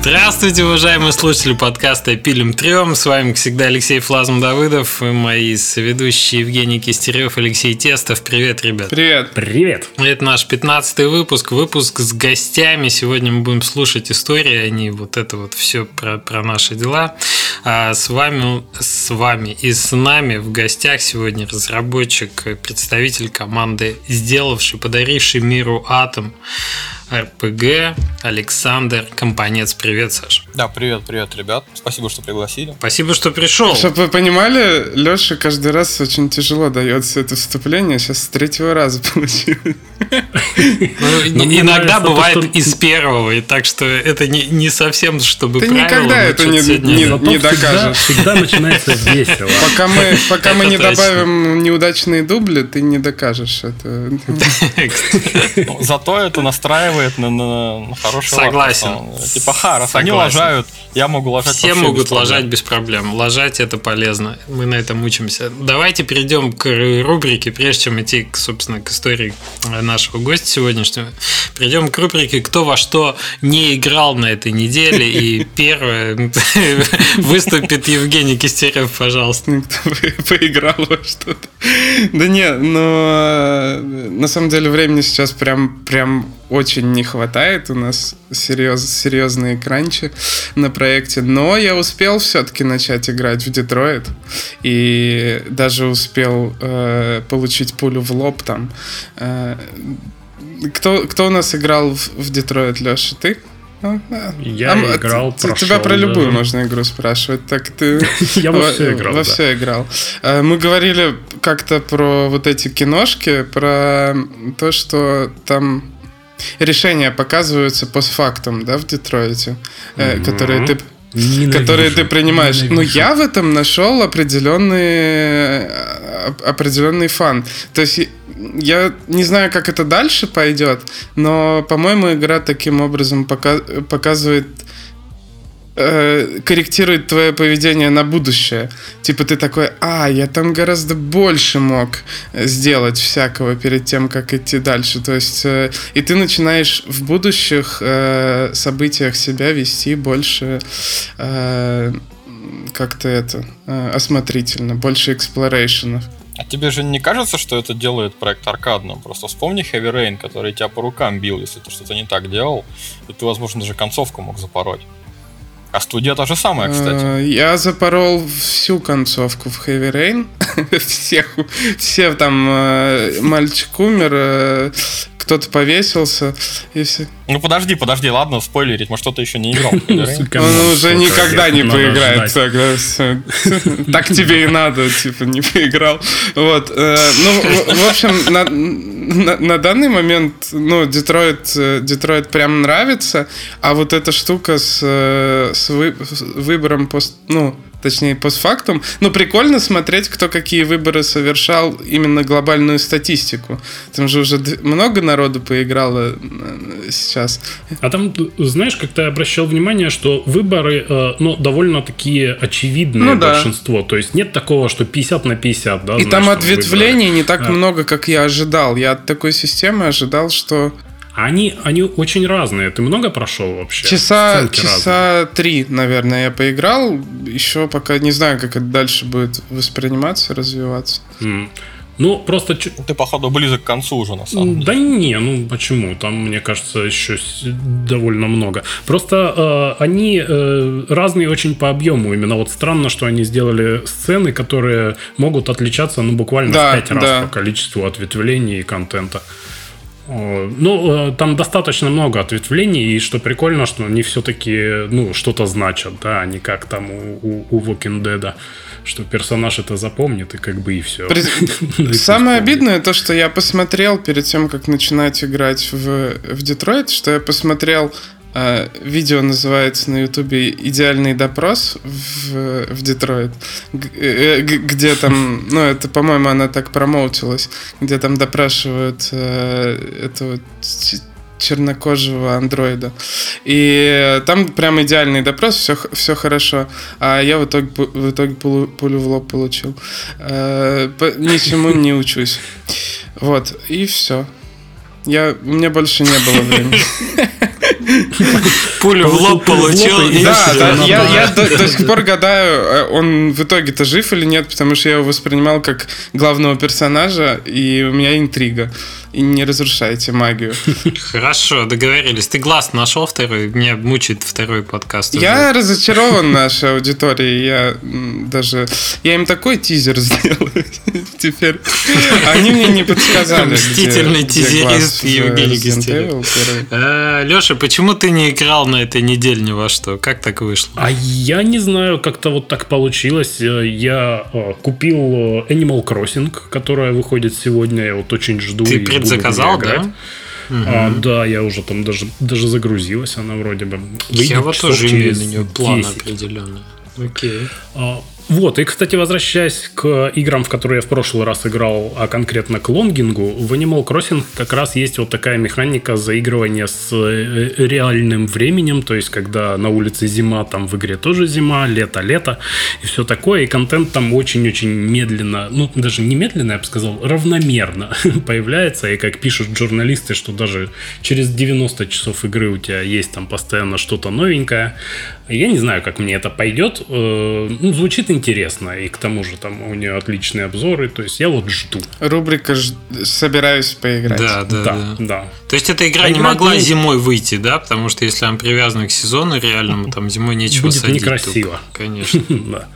Здравствуйте, уважаемые слушатели подкаста «Пилим трем». С вами, как всегда, Алексей Флазм Давыдов и мои соведущие Евгений Кистерев, Алексей Тестов. Привет, ребят. Привет. Привет. Это наш 15 выпуск. Выпуск с гостями. Сегодня мы будем слушать истории, они вот это вот все про, про наши дела. А с вами, с вами и с нами в гостях сегодня разработчик, представитель команды, сделавший, подаривший миру атом РПГ Александр Компанец. Привет, Саш. Да, привет, привет, ребят. Спасибо, что пригласили. Спасибо, что пришел. Чтобы вы понимали, Леша каждый раз очень тяжело дается это вступление. Сейчас с третьего раза получилось. Ну, иногда бывает из первого, и так что это не, не совсем, чтобы Ты никогда это не, докажешь. Всегда начинается весело. Пока мы, пока мы не добавим неудачные дубли, ты не докажешь это. Зато это настраивает на, на, на хороший Согласен. Лад, типа, ха, раз они лажают, я могу лажать Все могут лажать без проблем. Лажать это полезно. Мы на этом учимся. Давайте перейдем к рубрике, прежде чем идти, собственно, к истории нашего гостя сегодняшнего. Перейдем к рубрике «Кто во что не играл на этой неделе?» И первое выступит Евгений Кистерев, пожалуйста. Кто поиграл во что-то. Да не, но на самом деле времени сейчас прям, прям очень не хватает. У нас серьез, серьезные кранчи на проекте. Но я успел все-таки начать играть в Детройт. И даже успел э, получить пулю в лоб там. Э, кто, кто у нас играл в, в Детройт, Леша? Ты? Я а, играл, т- Тебя про любую даже. можно игру спрашивать. Так ты Я во все играл. Во все играл. Мы говорили как-то про вот эти киношки, про то, что там решения показываются постфактум, да, в Детройте, mm-hmm. которые ты Ненавижу. которые ты принимаешь. Ненавижу. Но я в этом нашел определенный, определенный фан. То есть я не знаю, как это дальше пойдет, но, по-моему, игра таким образом пока- показывает э, корректирует твое поведение на будущее. Типа ты такой, а, я там гораздо больше мог сделать всякого перед тем, как идти дальше. То есть, э, и ты начинаешь в будущих э, событиях себя вести больше э, как-то это э, осмотрительно, больше эксплорейшенов. А тебе же не кажется, что это делает проект аркадным? Просто вспомни Heavy Rain, который тебя по рукам бил, если ты что-то не так делал, и ты, возможно, даже концовку мог запороть. А студия та же самая, кстати. Э, я запорол всю концовку в Heavy Rain. Всех, все там э, мальчик умер, э, кто-то повесился, и все. Ну подожди, подожди, ладно, спойлерить, может кто-то еще не играл. Он уже никогда не поиграет. Так тебе и надо, типа, не поиграл. Вот. Ну, в общем, на данный момент, ну, Детройт, Детройт прям нравится, а вот эта штука с выбором пост, ну, точнее, постфактум. Но прикольно смотреть, кто какие выборы совершал именно глобальную статистику. Там же уже много народу поиграло э, сейчас. А там, знаешь, как ты обращал внимание, что выборы, э, ну, довольно такие очевидные ну, да. большинство. То есть нет такого, что 50 на 50, да? И знаешь, там ответвлений выборы. не так а. много, как я ожидал. Я от такой системы ожидал, что они, они очень разные. Ты много прошел вообще? Часа, часа три, наверное, я поиграл. Еще пока не знаю, как это дальше будет восприниматься, развиваться. Mm. Ну, просто... Ты, походу, близок к концу уже, на самом деле. Да не, ну почему? Там, мне кажется, еще довольно много. Просто э, они э, разные очень по объему. Именно вот странно, что они сделали сцены, которые могут отличаться, ну, буквально да, в пять раз да. по количеству ответвлений и контента. Ну, э, там достаточно много ответвлений, и что прикольно, что они все-таки, ну, что-то значат, да, а не как там у, у, Walking Dead, что персонаж это запомнит, и как бы и все. При... Самое обидное то, что я посмотрел перед тем, как начинать играть в, в Детройт, что я посмотрел видео называется на Ютубе «Идеальный допрос в, в Детройт», э, где там, ну, это, по-моему, она так промоутилась, где там допрашивают uh, этого чернокожего андроида. И там прям идеальный допрос, все, все хорошо. А я в итоге, в итоге пулю, пулю в лоб получил. Uh, по, ничему не учусь. Вот, и все. Я, у меня больше не было времени. Пулю в лоб получил. Да, да, я, до сих пор гадаю, э, он в итоге-то жив или нет, потому что я его воспринимал как главного персонажа, и у меня интрига и не разрушайте магию. Хорошо, договорились. Ты глаз нашел второй? Меня мучает второй подкаст. Уже. Я разочарован нашей аудиторией. Я даже... Я им такой тизер сделал теперь. Они мне не подсказали, Мстительный тизерист Евгений Гостелев. А, Леша, почему ты не играл на этой неделе ни во что? Как так вышло? А я не знаю, как-то вот так получилось. Я э, купил э, Animal Crossing, которая выходит сегодня. Я вот очень жду. Ты предзаказал, да? А, да, я уже там даже, даже загрузилась, она вроде бы. Я вот тоже имею на нее план определенный. Окей. А, вот, и, кстати, возвращаясь к играм, в которые я в прошлый раз играл, а конкретно к лонгингу, в Animal Crossing как раз есть вот такая механика заигрывания с э, реальным временем, то есть, когда на улице зима, там в игре тоже зима, лето-лето, и все такое, и контент там очень-очень медленно, ну, даже не медленно, я бы сказал, равномерно появляется, и как пишут журналисты, что даже через 90 часов игры у тебя есть там постоянно что-то новенькое, я не знаю, как мне это пойдет. Э, ну, звучит интересно. И к тому же там у нее отличные обзоры. То есть я вот жду. Рубрика ж... «Собираюсь поиграть». Да, да, да. да. да. То есть эта игра а не могла не... зимой выйти, да? Потому что если она привязана к сезону реальному, там зимой нечего Будет садить. некрасиво. Только. Конечно. да.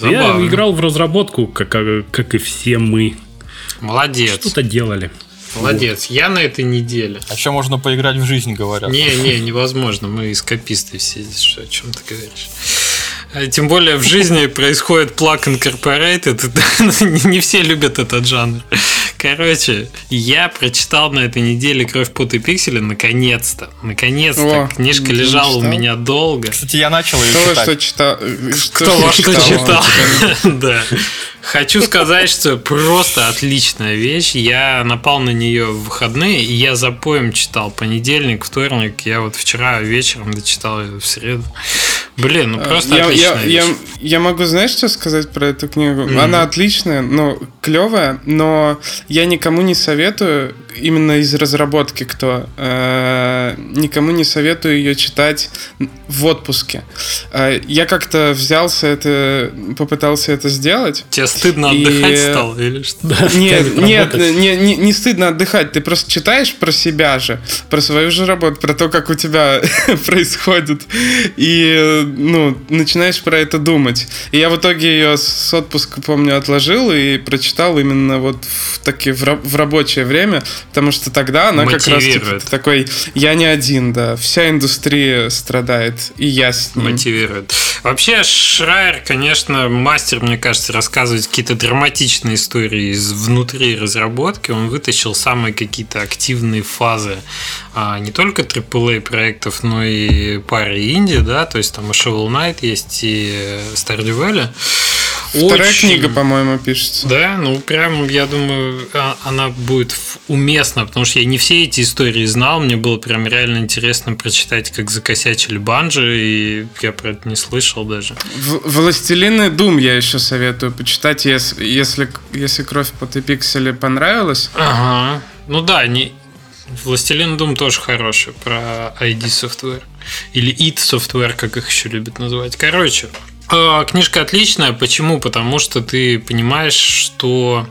Я играл в разработку, как, как и все мы. Молодец. Что-то делали. Молодец. Я на этой неделе. А что можно поиграть в жизнь, говорят? Не, не, невозможно. Мы эскаписты все здесь. Что, о чем ты говоришь? А тем более в жизни происходит Plug Incorporated. Не все любят этот жанр. Короче, я прочитал на этой неделе «Кровь, пот и пиксели» наконец-то. Наконец-то. Книжка лежала у меня долго. Кстати, я начал ее читать. Что читал? Кто во что читал? Да. Хочу сказать, что просто отличная вещь. Я напал на нее в выходные, и я за поем читал понедельник, вторник. Я вот вчера вечером дочитал ее в среду. Блин, ну просто я, отличная я, вещь. Я, я могу, знаешь, что сказать про эту книгу? Mm-hmm. Она отличная, ну, клевая, но я никому не советую, именно из разработки кто, э, никому не советую ее читать в отпуске. Э, я как-то взялся это, попытался это сделать. Тебе стыдно и... отдыхать стало или что? Нет, нет, не, не, не стыдно отдыхать. Ты просто читаешь про себя же, про свою же работу, про то, как у тебя происходит, и ну начинаешь про это думать. И я в итоге ее с отпуска помню отложил и прочитал именно вот в таки в, в рабочее время, потому что тогда она как раз типа, такой, я не один, да, вся индустрия страдает, и я с ним. Мотивирует. Вообще Шрайер, конечно, мастер, мне кажется, рассказывать какие-то драматичные истории из внутри разработки. Он вытащил самые какие-то активные фазы а, не только AAA проектов, но и пары инди, да, то есть там и Shovel Knight есть, и Stardew Valley. Вторая Очень... книга, по-моему, пишется. Да, ну прям, я думаю, а, она будет уместна, потому что я не все эти истории знал, мне было прям реально интересно прочитать, как закосячили банжи, и я про это не слышал даже. «Властелины Дум» я еще советую почитать, если, если, если «Кровь по пиксели» понравилась. Ага, ну да, не... «Властелин Дум» тоже хороший, про ID Software. Или IT Software, как их еще любят называть. Короче, книжка отличная. Почему? Потому что ты понимаешь, что,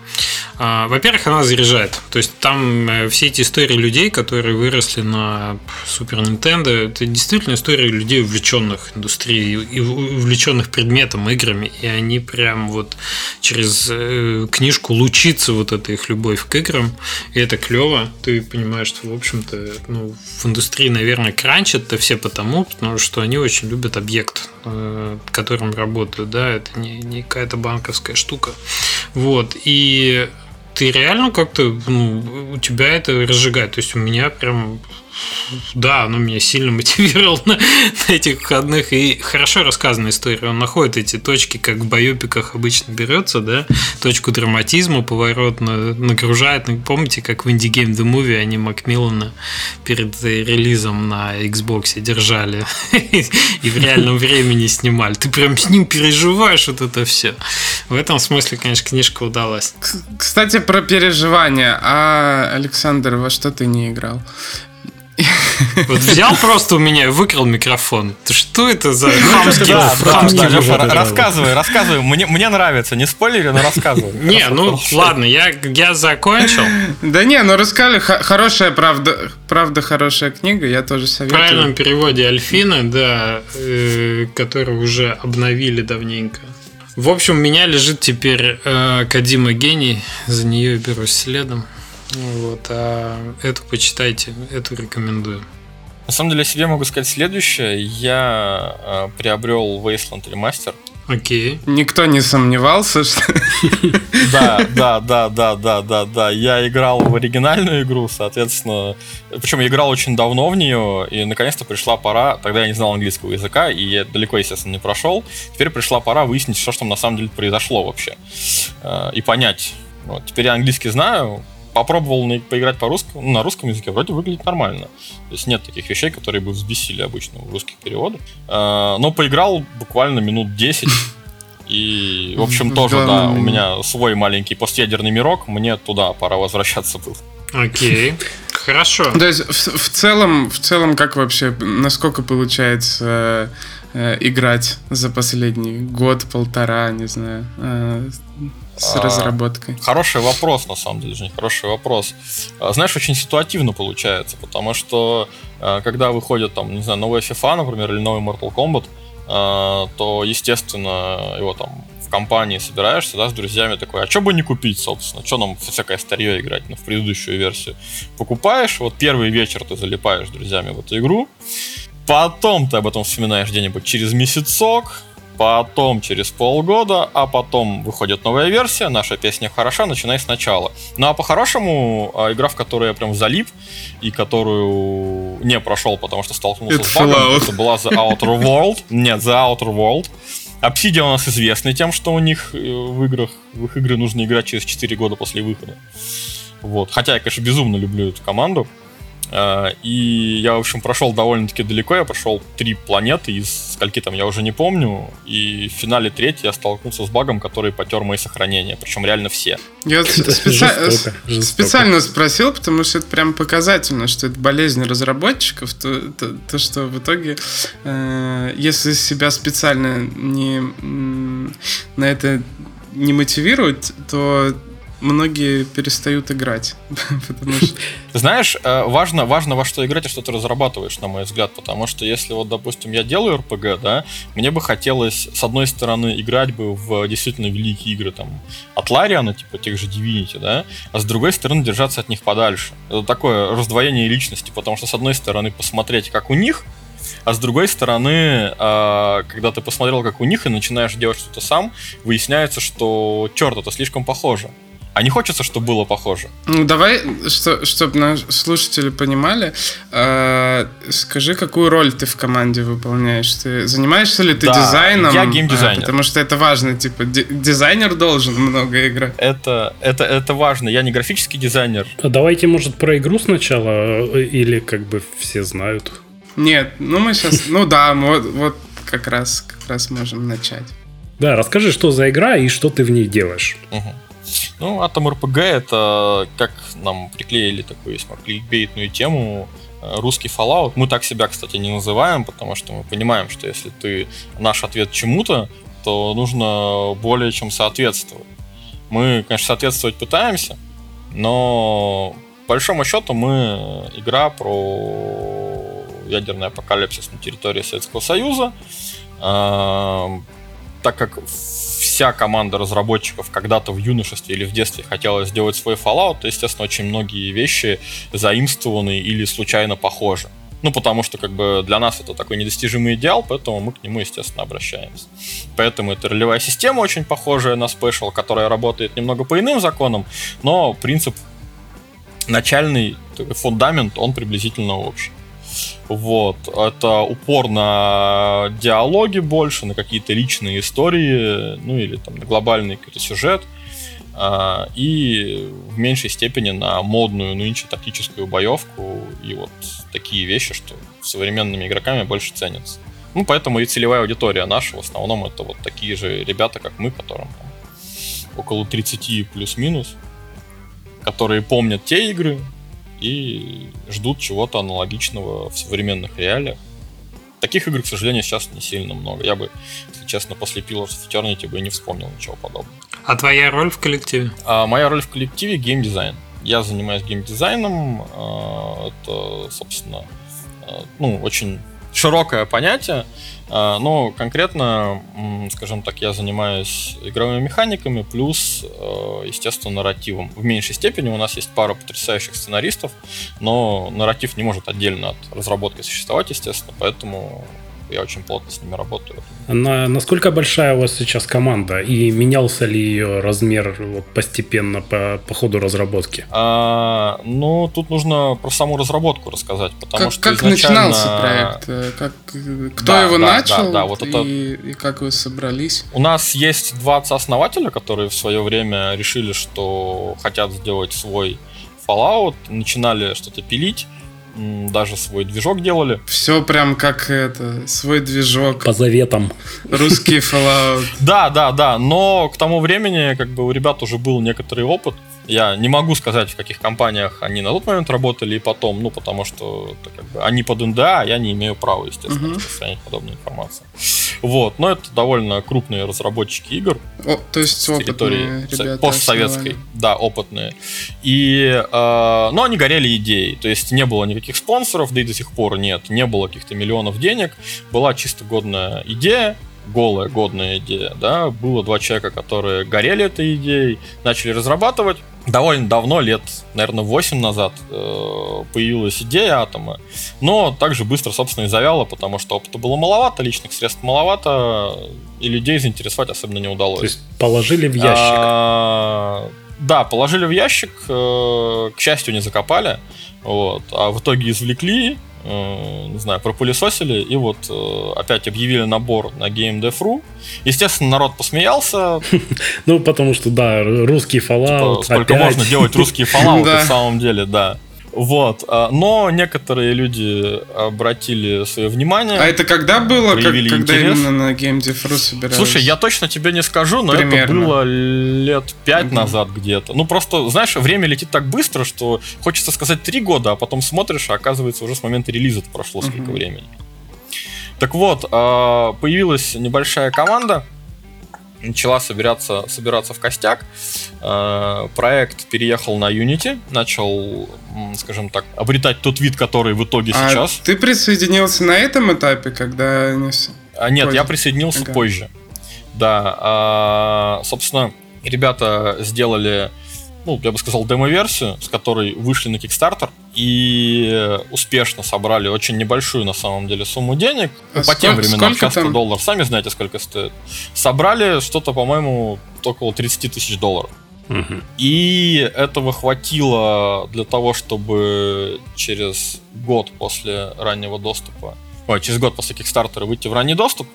а, во-первых, она заряжает. То есть там э, все эти истории людей, которые выросли на Супер Nintendo, это действительно истории людей, увлеченных индустрией и увлеченных предметом, играми. И они прям вот через э, книжку лучится вот эта их любовь к играм. И это клево. Ты понимаешь, что, в общем-то, ну, в индустрии, наверное, кранчат-то все потому, потому что они очень любят объект, э, который которым работают, да, это не, не какая-то банковская штука. Вот, и ты реально как-то, ну, у тебя это разжигает. То есть у меня прям да, оно меня сильно мотивировало на, на этих выходных. И хорошо рассказанная история. Он находит эти точки, как в байопиках обычно берется, да, точку драматизма, поворот на, нагружает. Помните, как в Indie Game The Movie они Макмиллана перед релизом на Xbox держали и в реальном времени снимали. Ты прям с ним переживаешь вот это все. В этом смысле, конечно, книжка удалась. Кстати, про переживания. А, Александр, во что ты не играл? Вот взял просто у меня и выкрал микрофон. Ты что это за хамский, Да, хамский да? Леша, да, рассказывай, рассказывай. Мне, мне нравится, не спойлери, но рассказывай. Не, ну ладно, я, я закончил. Да не, ну рассказали, хорошая правда, правда хорошая книга, я тоже В советую. правильном переводе Альфины, да, э, который уже обновили давненько. В общем, у меня лежит теперь э, Кадима Гений, за нее берусь следом. Вот, а эту почитайте, эту рекомендую. На самом деле, я себе могу сказать следующее. Я э, приобрел Wasteland Remaster. Окей. Никто не сомневался, что... Да, да, да, да, да, да, да. Я играл в оригинальную игру, соответственно. Причем я играл очень давно в нее, и наконец-то пришла пора. Тогда я не знал английского языка, и я далеко, естественно, не прошел. Теперь пришла пора выяснить, что же там на самом деле произошло вообще. Э, И понять. Вот. Теперь я английский знаю. Попробовал на- поиграть по русскому, ну, на русском языке, вроде выглядит нормально. То есть нет таких вещей, которые бы взбесили обычно в русских переводах. Э, Но поиграл буквально минут 10. И, в общем, тоже, да, у меня свой маленький постъядерный мирок, мне туда пора возвращаться был. Окей. Хорошо. То есть в, в целом, в целом, как вообще, насколько получается э, играть за последний год, полтора, не знаю, э, с А, разработкой? Хороший вопрос, на самом деле, Жень, хороший вопрос. А, Знаешь, очень ситуативно получается, потому что а, когда выходит там, не знаю, новая FIFA, например, или новый Mortal Kombat, то, естественно, его там в компании собираешься, да, с друзьями такой, а что бы не купить, собственно, что нам всякое старье играть, ну, в предыдущую версию. Покупаешь, вот первый вечер ты залипаешь с друзьями в эту игру, потом ты об этом вспоминаешь где-нибудь через месяцок, потом через полгода, а потом выходит новая версия, наша песня хороша, начинай сначала. Ну а по-хорошему, а, игра, в которую я прям залип, и которую не прошел, потому что столкнулся Это с багом, это была The Outer World. Нет, The Outer World. Obsidian у нас известны тем, что у них э, в играх, в их игры нужно играть через 4 года после выхода. Вот. Хотя я, конечно, безумно люблю эту команду. А, И я, в общем, прошел довольно-таки далеко. Я прошел три планеты, из скольки там я уже не помню. И в финале третьей я столкнулся с багом, который потер мои сохранения. Причем реально все. Я вот Это специ- жестоко, жестоко. специально спросил, потому что это прям показательно, что это болезнь разработчиков, то, то- то, что в итоге, э, если себя специально не на это не мотивировать, то многие перестают играть. Что Знаешь, э, важно, важно во что играть и что ты разрабатываешь, на мой взгляд, потому что если вот, допустим, я делаю РПГ, да, мне бы хотелось, с одной стороны, играть бы в действительно великие игры, там, от Лариана, типа тех же Divinity, да, а с другой стороны, держаться от них подальше. Это такое раздвоение личности, потому что, с одной стороны, посмотреть, как у них, а с другой стороны, а, когда ты посмотрел, как у них, и начинаешь делать что-то сам, выясняется, что, черт, это слишком похоже. А не хочется, чтобы было похоже. Ну, давай, что, чтобы наши слушатели понимали, э, скажи, какую роль ты в команде выполняешь? Ты занимаешься ли ты Да, дизайном? я геймдизайнер. А, потому что это важно, типа, ди- дизайнер должен много играть. Это, это, это важно. Я не графический дизайнер. А давайте, может, про игру сначала, э, или как бы все знают. Нет, ну мы сейчас, ну да, мы вот, вот как раз, как раз можем начать. Да, расскажи, что за игра и что ты в ней делаешь. Мгм. Ну, Atom RPG это, как нам приклеили такую весьма кликбейтную тему, э, русский Fallout. Мы так себя, кстати, не называем, потому что мы понимаем, что если ты наш ответ чему-то, то нужно более чем соответствовать. Мы, конечно, соответствовать пытаемся, но по большому счету мы игра про ядерный апокалипсис на территории Советского Союза. А, так как вся команда разработчиков когда-то в юношестве или в детстве хотела сделать свой Fallout, то, естественно, очень многие вещи заимствованы или случайно похожи. Ну, потому что, как бы, для нас это такой недостижимый идеал, поэтому мы к нему, естественно, обращаемся. Поэтому это ролевая система очень похожая на Special, которая работает немного по иным законам, но принцип начальный фундамент, он приблизительно общий. Вот. Это упор на диалоги больше, на какие-то личные истории, ну или там на глобальный какой-то сюжет. а, И в меньшей степени на модную нынче тактическую боевку и вот такие вещи, что современными игроками больше ценятся. Ну, поэтому и целевая аудитория наша в основном это вот такие же ребята, как мы, которым там около 30 плюс-минус, которые помнят те игры, и ждут чего-то аналогичного в современных реалиях. Таких игр, к сожалению, сейчас не сильно много. Я бы, если честно, после Pillars of Eternity бы не вспомнил ничего подобного. А твоя роль в коллективе? А моя роль в коллективе геймдизайн. Я занимаюсь геймдизайном. А, это, собственно, а, ну, очень широкое понятие. А, но конкретно, скажем так, я занимаюсь игровыми механиками, плюс, естественно, нарративом. В меньшей степени у нас есть пара потрясающих сценаристов, но нарратив не может отдельно от разработки существовать, естественно, поэтому я очень плотно с ними работаю. На, насколько большая у вас сейчас команда? И менялся ли ее размер вот, постепенно по, по ходу разработки? А, ну, тут нужно про саму разработку рассказать, потому как, что Как изначально... начинался проект? Как, кто да, его да, начал? Да, да, вот и, это... и как вы собрались? У нас есть два отца-основателя, которые в свое время решили, что хотят сделать свой Fallout, начинали что-то пилить, даже свой движок делали. Все прям как это, свой движок. По заветам. Русский Fallout. Да, да, да, но к тому времени как бы у ребят уже был некоторый опыт, я не могу сказать, в каких компаниях они на тот момент работали и потом, ну, потому что как бы, они под НДА, я не имею права, естественно, uh-huh. распространять подобную информацию. Вот, но это довольно крупные разработчики игр. О, то есть территории ребята постсоветской, основали. да, опытные. И, э, но они горели идеей, то есть не было никаких спонсоров, да и до сих пор нет, не было каких-то миллионов денег, была чисто годная идея, голая, годная идея, да, было два человека, которые горели этой идеей, начали разрабатывать, довольно давно, лет, наверное, 8 назад, э, появилась идея атома, но также быстро, собственно, и завяла, потому что опыта было маловато, личных средств маловато, и людей заинтересовать особенно не удалось. То есть положили в ящик? А, да, положили в ящик, э, к счастью, не закопали, вот, а в итоге извлекли, не знаю, пропылесосили и вот э, опять объявили набор на GameDev.ru. Естественно, народ посмеялся. Ну, потому что, да, русский Fallout. Типа, сколько можно делать русские Fallout на самом деле, да. Вот. А, но некоторые люди обратили свое внимание. А это когда было? Как, когда интерес. именно на GameDev.ru собирались? Слушай, я точно тебе не скажу, но Примерно. это было лет пять угу. назад где-то. Ну, просто, знаешь, время летит так быстро, что хочется сказать три года, а потом смотришь, а оказывается, уже с момента релиза прошло угу. сколько времени. Так вот, а, появилась небольшая команда, начала собираться, собираться в костяк. Э, проект переехал на Unity, начал, скажем так, обретать тот вид, который в итоге а сейчас. Ты присоединился на этом этапе, когда они... А, нет, позже. я присоединился ага. позже. Да, а, собственно, ребята сделали ну, я бы сказал, демо-версию, с которой вышли на Kickstarter и успешно собрали очень небольшую на самом деле сумму денег. А по тем временам сейчас 100 долларов, сами знаете, сколько стоит. Собрали что-то, по-моему, около 30 тысяч долларов. Угу. И этого хватило для того, чтобы через год после раннего доступа ой, через год после Kickstarter выйти в ранний доступ,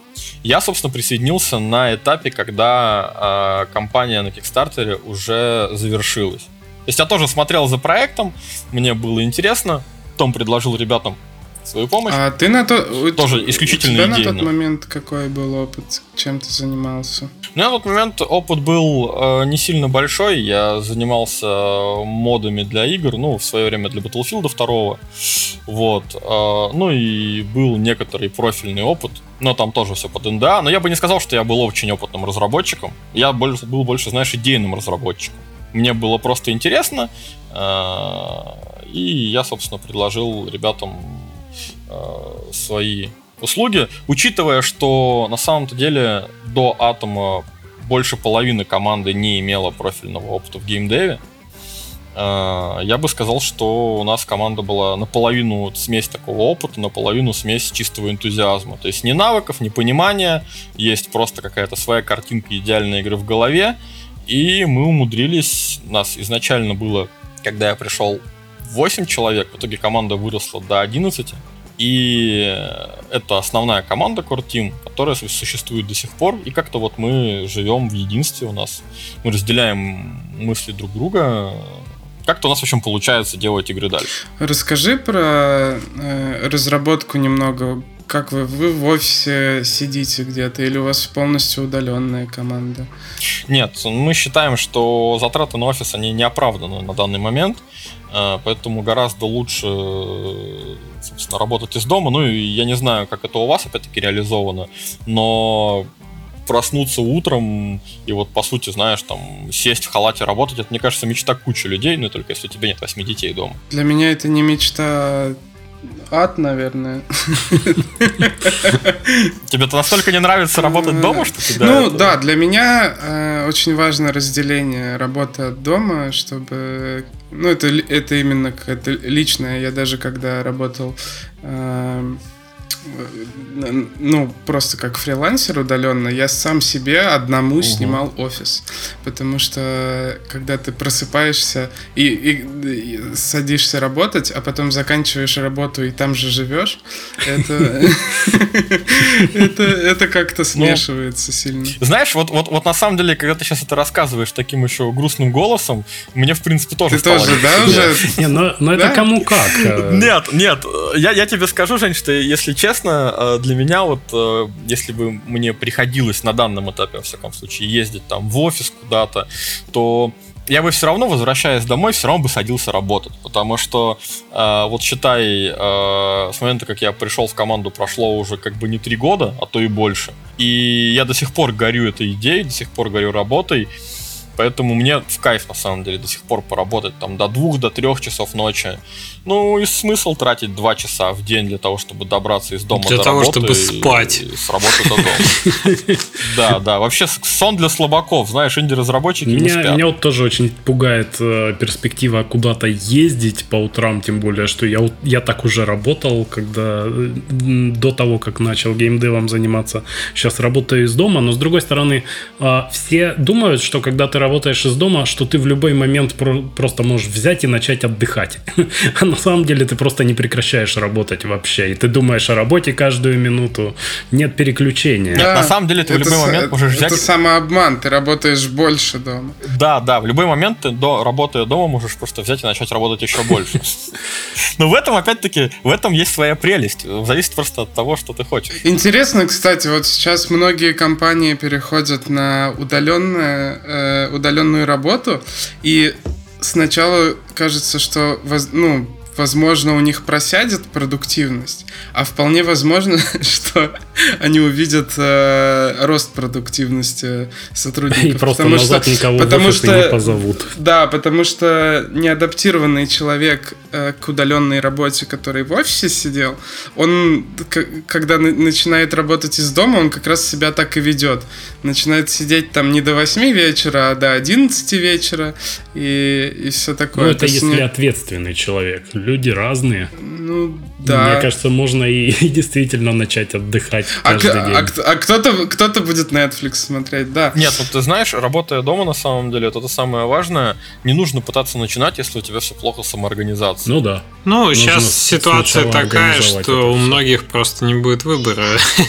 я, собственно, присоединился на этапе, когда э, компания на Kickstarter уже завершилась. То есть я тоже смотрел за проектом, мне было интересно, Том предложил ребятам свою помощь. А ты на то... Тоже исключительно у тебя идейно. на тот момент какой был опыт? Чем ты занимался? У меня на тот момент опыт был э, не сильно большой. Я занимался модами для игр, ну, в свое время для Battlefield 2. Вот. Э, ну и был некоторый профильный опыт. Но там тоже все под НДА. Но я бы не сказал, что я был очень опытным разработчиком. Я был больше, знаешь, идейным разработчиком. Мне было просто интересно. Э, и я, собственно, предложил ребятам Э, свои услуги, учитывая, что на самом-то деле до Атома больше половины команды не имела профильного опыта в геймдеве, э, я бы сказал, что у нас команда была наполовину смесь такого опыта, наполовину смесь чистого энтузиазма. То есть ни навыков, ни понимания, есть просто какая-то своя картинка идеальной игры в голове, и мы умудрились, нас изначально было, когда я пришел, 8 человек, в итоге команда выросла до 11, и это основная команда Core Team, которая существует до сих пор. И как-то вот мы живем в единстве у нас. Мы разделяем мысли друг друга. Как-то у нас, в общем, получается делать игры дальше. Расскажи про э, разработку немного как вы, вы в офисе сидите где-то или у вас полностью удаленная команда? Нет, мы считаем, что затраты на офис, они не оправданы на данный момент, э, поэтому гораздо лучше, собственно, работать из дома. Ну, и я не знаю, как это у вас, опять-таки, реализовано, но проснуться утром и вот, по сути, знаешь, там, сесть в халате работать, это, мне кажется, мечта кучи людей, ну, только если у тебя нет восьми детей дома. Для меня это не мечта, ад, наверное. Тебе-то настолько не нравится работать дома, что тебя... Ну это- да, для меня э, очень важно разделение работы от дома, чтобы... Ну это, это именно какая-то личная. Я даже когда работал... э, э, ну, просто как фрилансер удаленно, я сам себе одному снимал офис. Потому что когда ты просыпаешься и, и- и садишься работать, а потом заканчиваешь работу и там же живешь, это, это, как-то смешивается сильно. Знаешь, вот, вот, вот на самом деле, когда ты сейчас это рассказываешь таким еще грустным голосом, мне, в принципе, тоже Ты стало тоже, да, уже? Но, это кому как. э, Нет, нет, я, я тебе скажу, Жень, что если честно, э, для меня вот, э, если бы мне приходилось на данном этапе, во всяком случае, ездить там в офис куда-то, то я бы все равно, возвращаясь домой, все равно бы садился работать. Потому что, э, вот считай, э, с момента, как я пришел в команду, прошло уже как бы не три года, а то и больше. И я до сих пор горю этой идеей, до сих пор горю работой. Поэтому мне в кайф, на самом деле, до сих пор поработать там до двух, до трех часов ночи. Ну, и смысл тратить два часа в день для того, чтобы добраться из дома Для до того, работы чтобы и- спать. и с работы до дома. Да, да. Вообще сон для слабаков. Знаешь, инди-разработчики не спят. меня вот тоже очень пугает э, перспектива куда-то ездить по утрам, тем более, что я, я так уже работал, когда до того, как начал геймдевом заниматься. Сейчас работаю из дома, но с другой стороны, э, все думают, что когда ты работаешь из дома, что ты в любой момент про- просто можешь взять и начать отдыхать. А на самом деле ты просто не прекращаешь работать вообще. И ты думаешь о работе каждую минуту. Нет переключения. Нет, на самом деле ты в это любой с- момент можешь взять- Это самообман, ты работаешь больше дома. Да, да, в любой момент ты, до, работая дома, можешь просто взять и начать работать еще больше. Но в этом, опять-таки, в этом есть своя прелесть. Зависит просто от того, что ты хочешь. Интересно, кстати, вот сейчас многие компании переходят на удаленное, э, удаленную работу, и сначала кажется, что ну, возможно, у них просядет продуктивность, а вполне возможно, что они увидят э, рост продуктивности сотрудников. И просто Потому назад что- никого потому что- не позовут. Да, потому что неадаптированный человек э, к удаленной работе, который в офисе сидел, он, когда на- начинает работать из дома, он как раз себя так и ведет. Начинает сидеть там не до 8 вечера, а до 11 вечера и, и все такое. Ну, это То есть если не- ответственный человек. Люди разные. Ну, да. Мне кажется, можно и, и действительно начать отдыхать а, каждый к- день. а кто- а кто-то, кто-то будет Netflix смотреть, да. Нет, вот ты знаешь, работая дома, на самом деле, это самое важное. Не нужно пытаться начинать, если у тебя все плохо с самоорганизацией. Ну да. Ну, Нужно сейчас ситуация такая, что у многих просто не будет выбора.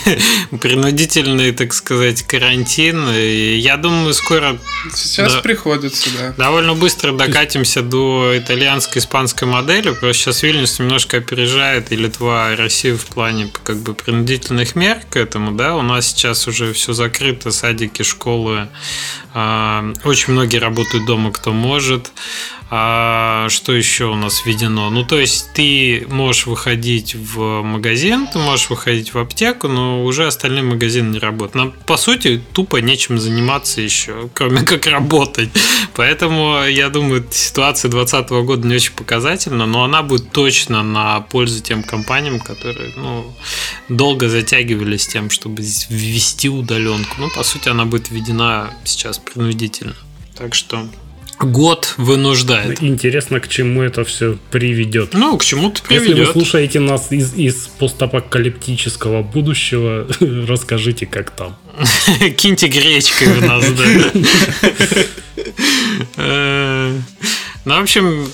Принудительный, так сказать, карантин. И я думаю, скоро Сейчас Да. приходится, да. довольно быстро докатимся до итальянской, испанской модели. Просто сейчас Вильнюс немножко опережает и Литва, и Россию в плане как бы принудительных мер к этому, да. У нас сейчас уже все закрыто, садики, школы. А, Очень многие работают дома, кто может. А что еще у нас введено? Ну, то есть ты можешь выходить в магазин, ты можешь выходить в аптеку, но уже остальные магазины не работают. Нам, по сути, тупо нечем заниматься еще, кроме как работать. Поэтому, я думаю, ситуация 2020 года не очень показательна, но она будет точно на пользу тем компаниям, которые ну, долго затягивали с тем, чтобы ввести удаленку. Ну, по сути, она будет введена сейчас принудительно. Так что год вынуждает. Интересно, к чему это все приведет. Ну, к чему-то Если вы приведет. слушаете нас из, из постапокалиптического будущего, расскажите, как там. Киньте гречкой в нас, да. Э, Ну, в общем,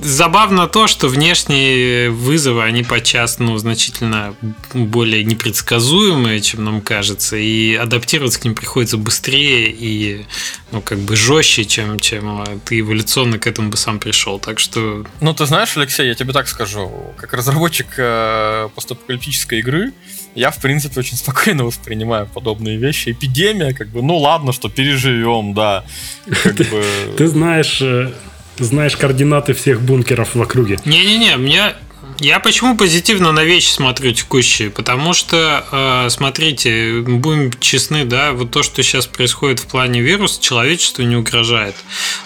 забавно то, что внешние вызовы, они подчас, ну, значительно более непредсказуемые, чем нам кажется, и адаптироваться к ним приходится быстрее и, ну, как бы жестче, чем, чем ты эволюционно к этому бы сам пришел. Так что... Ну, ты знаешь, Алексей, я тебе так скажу, как разработчик э, постапокалиптической игры, я, в принципе, очень спокойно воспринимаю подобные вещи. Эпидемия, как бы, ну ладно, что переживем, да. Ты знаешь, э, знаешь координаты всех бункеров в округе. Не-не-не, мне я почему позитивно на вещи смотрю текущие? Потому что, э, смотрите, будем честны, да, вот то, что сейчас происходит в плане вируса, человечеству не угрожает.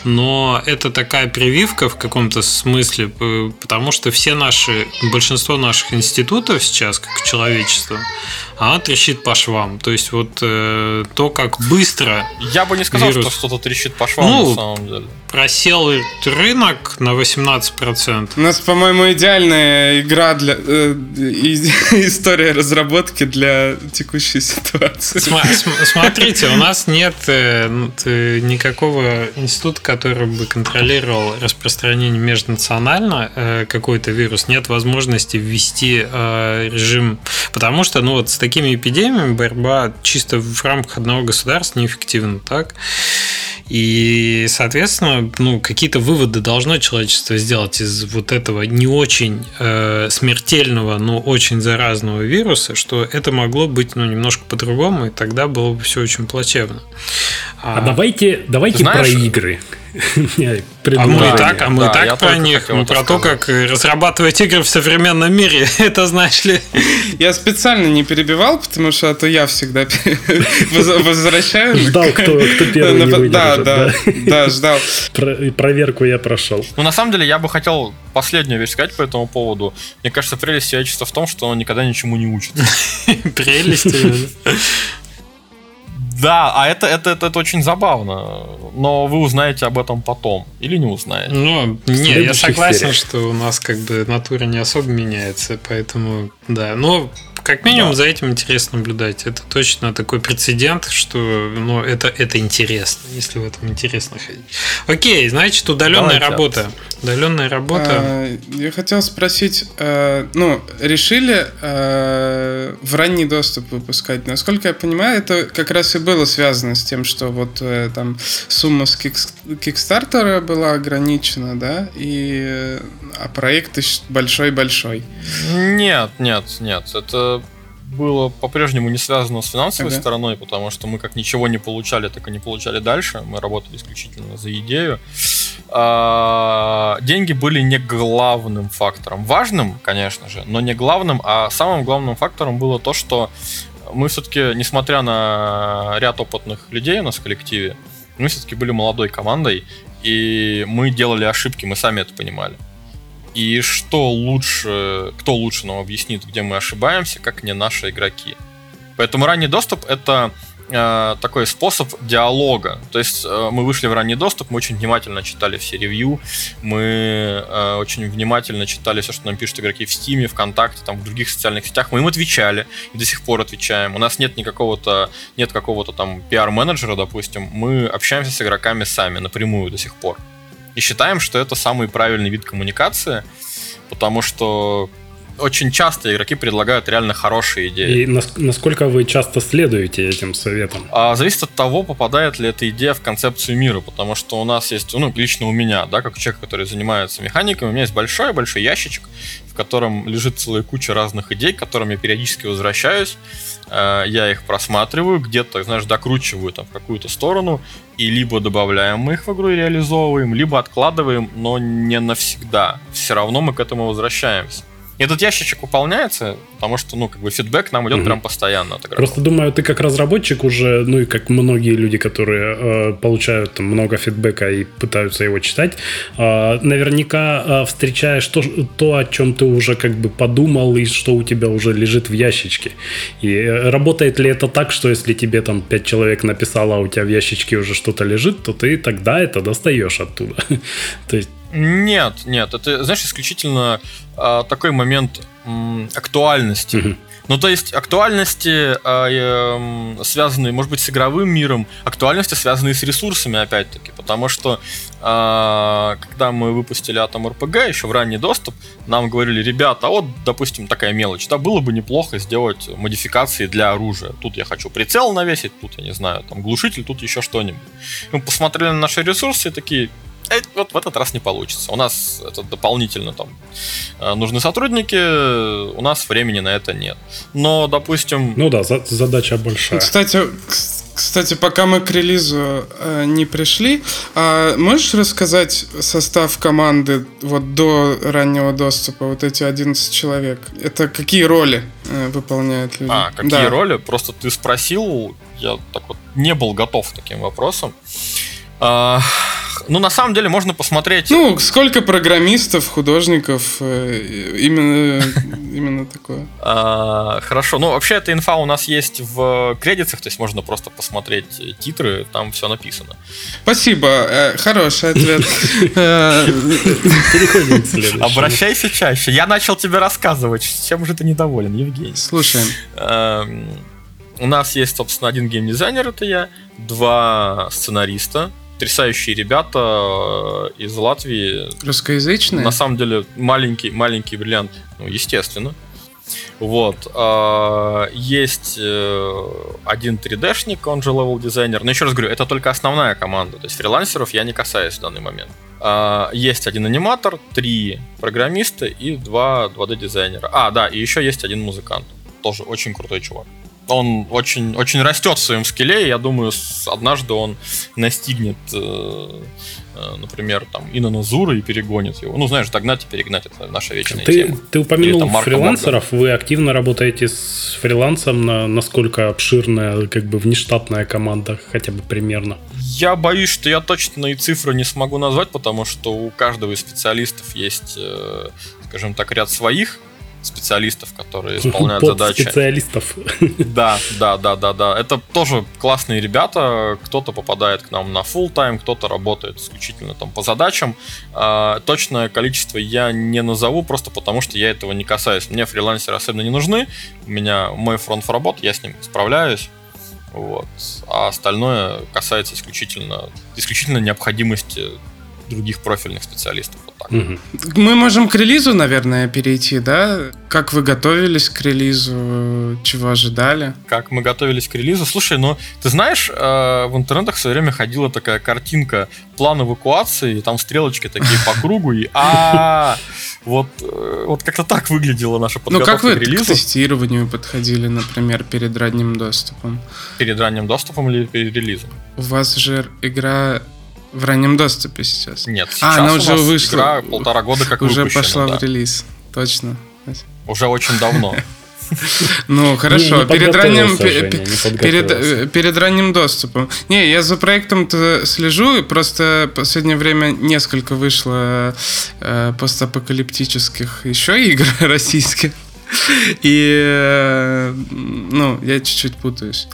Но это такая прививка в каком-то смысле, потому что все наши, большинство наших институтов сейчас, как человечество, она трещит по швам. То есть вот э, то, как быстро. Я бы не сказал, вирус... что что-то трещит по швам ну, на самом деле. Просел рынок на 18%. У нас, по-моему, идеальная игра для э, история разработки для текущей ситуации. смотрите, у нас нет э, никакого института, который бы контролировал распространение межнационально э, какой-то вирус. Нет возможности ввести э, режим, потому что, ну вот с таким такими эпидемиями борьба чисто в рамках одного государства неэффективна, так? И, соответственно, ну, какие-то выводы должно человечество сделать из вот этого не очень э, смертельного, но очень заразного вируса, что это могло быть ну, немножко по-другому, и тогда было бы все очень плачевно. А, а давайте, давайте Знаешь, про игры. А мы и так, а мы да, так про них, мы про то, как разрабатывать игры в современном мире. Это знаешь ли? Я специально не перебивал, потому что а то я всегда возвращаю. Ждал, кто, кто первый не выдержит. Да, да, да, ждал. Проверку я прошел. Ну, на самом деле, я бы хотел последнюю вещь сказать по этому поводу. Мне кажется, прелесть человечества в том, что он никогда ничему не учится. Прелесть? Да, а это, это, это, это очень забавно. Но вы узнаете об этом потом. Или не узнаете. Ну, не, я согласен, сериях. что у нас как бы натура не особо меняется, поэтому да. Но как минимум да. за этим интересно наблюдать. Это точно такой прецедент, что ну, это, это интересно, если в этом интересно ходить. Окей, значит, удаленная Давайте. работа. Удаленная работа. А, я хотел спросить, э, ну, решили э, в ранний доступ выпускать? Насколько я понимаю, это как раз и было связано с тем, что вот э, там сумма с Кикстартера была ограничена, да, и а проект большой-большой. Нет, нет, нет. Это было по-прежнему не связано с финансовой ага. стороной, потому что мы как ничего не получали, так и не получали дальше. Мы работали исключительно за идею. А, деньги были не главным фактором. Важным, конечно же, но не главным, а самым главным фактором было то, что мы все-таки, несмотря на ряд опытных людей у нас в коллективе, мы все-таки были молодой командой, и мы делали ошибки, мы сами это понимали. И что лучше, кто лучше нам объяснит, где мы ошибаемся, как не наши игроки. Поэтому ранний доступ это э, такой способ диалога. То есть э, мы вышли в ранний доступ, мы очень внимательно читали все ревью, мы э, очень внимательно читали все, что нам пишут игроки в Стиме, ВКонтакте, там, в других социальных сетях. Мы им отвечали и до сих пор отвечаем. У нас нет никакого-то, нет какого-то там пиар-менеджера, допустим. Мы общаемся с игроками сами напрямую до сих пор. И считаем, что это самый правильный вид коммуникации, потому что очень часто игроки предлагают реально хорошие идеи. И насколько вы часто следуете этим советам? А, зависит от того, попадает ли эта идея в концепцию мира, потому что у нас есть, ну, лично у меня, да, как человек, который занимается механикой, у меня есть большой-большой ящичек, котором лежит целая куча разных идей, к которым я периодически возвращаюсь. Э, я их просматриваю, где-то, знаешь, докручиваю там в какую-то сторону, и либо добавляем мы их в игру и реализовываем, либо откладываем, но не навсегда. Все равно мы к этому возвращаемся. Этот ящичек выполняется, потому что, ну, как бы фидбэк нам идет угу. прям постоянно от Просто думаю, ты как разработчик уже, ну и как многие люди, которые э, получают там, много фидбэка и пытаются его читать, э, наверняка э, встречаешь то, то, о чем ты уже как бы подумал и что у тебя уже лежит в ящичке. И э, работает ли это так, что если тебе там пять человек написало, а у тебя в ящичке уже что-то лежит, то ты тогда это достаешь оттуда. то есть нет, нет, это, знаешь, исключительно э, такой момент актуальности. Mm-hmm. Ну, то есть актуальности, э, э, связанные, может быть, с игровым миром, актуальности, связанные с ресурсами, опять-таки. Потому что, э, когда мы выпустили Atom RPG еще в ранний доступ, нам говорили, ребята, а вот, допустим, такая мелочь, да, было бы неплохо сделать модификации для оружия. Тут я хочу прицел навесить, тут, я не знаю, там, глушитель, тут еще что-нибудь. Мы посмотрели на наши ресурсы и такие, вот в этот раз не получится. У нас это дополнительно там э, нужны сотрудники, у нас времени на это нет. Но, допустим... Ну да, за- задача большая. Кстати, кстати, пока мы к релизу э, не пришли, а можешь рассказать состав команды вот до раннего доступа, вот эти 11 человек? Это какие роли э, выполняют люди? А, какие да. роли? Просто ты спросил, я так вот не был готов к таким вопросам. А, ну, на самом деле, можно посмотреть... Ну, сколько программистов, художников, э, именно, именно такое. А, хорошо. Ну, вообще, эта инфа у нас есть в кредитах, то есть можно просто посмотреть титры, там все написано. Спасибо, э, хороший ответ. Обращайся чаще. Я начал тебе рассказывать, чем же ты недоволен, Евгений. Слушаем. Эм, у нас есть, собственно, один геймдизайнер, это я, два сценариста, потрясающие ребята э, из Латвии. Русскоязычные? На самом деле маленький, маленький бриллиант, ну, естественно. Вот. А, есть э, один 3D-шник, он же левел-дизайнер. Но еще раз говорю, это только основная команда. То есть фрилансеров я не касаюсь в данный момент. Есть один аниматор, три программиста и два 2D-дизайнера. А, да, и еще есть один музыкант. Тоже очень крутой чувак он очень, очень растет в своем скилле, и я думаю, однажды он настигнет, э, э, например, там, Инона Зура и перегонит его. Ну, знаешь, догнать и перегнать, это наша вечная ты, тема. Ты упомянул Или, там, фрилансеров, Морган. вы активно работаете с фрилансом, на, насколько обширная, как бы, внештатная команда, хотя бы примерно? Я боюсь, что я точно и цифры не смогу назвать, потому что у каждого из специалистов есть, э, скажем так, ряд своих специалистов, которые исполняют Под задачи. специалистов. Да, да, да, да, да. Это тоже классные ребята. Кто-то попадает к нам на full тайм кто-то работает исключительно там по задачам. А, точное количество я не назову, просто потому что я этого не касаюсь. Мне фрилансеры особенно не нужны. У меня мой фронт работ, я с ним справляюсь. Вот. А остальное касается исключительно, исключительно необходимости других профильных специалистов. Так. Мы можем к релизу, наверное, перейти, да? Как вы готовились к релизу? Чего ожидали? Как мы готовились к релизу? Слушай, ну, ты знаешь, э, в интернетах в свое время ходила такая картинка план эвакуации, там стрелочки такие по кругу, и а вот, э, вот как-то так выглядела наша подготовка Ну, как вы к релизу. к тестированию подходили, например, перед ранним доступом? Перед ранним доступом или перед релизом? У вас же игра в раннем доступе сейчас. Нет, сейчас а, она уже вышла. Игра полтора года как Уже пошла да. в релиз. Точно. Уже очень давно. Ну, хорошо. перед ранним перед, э, перед ранним доступом. Не, я за проектом-то слежу, просто в последнее время несколько вышло э, постапокалиптических еще игр российских. И, э, ну, я чуть-чуть путаюсь.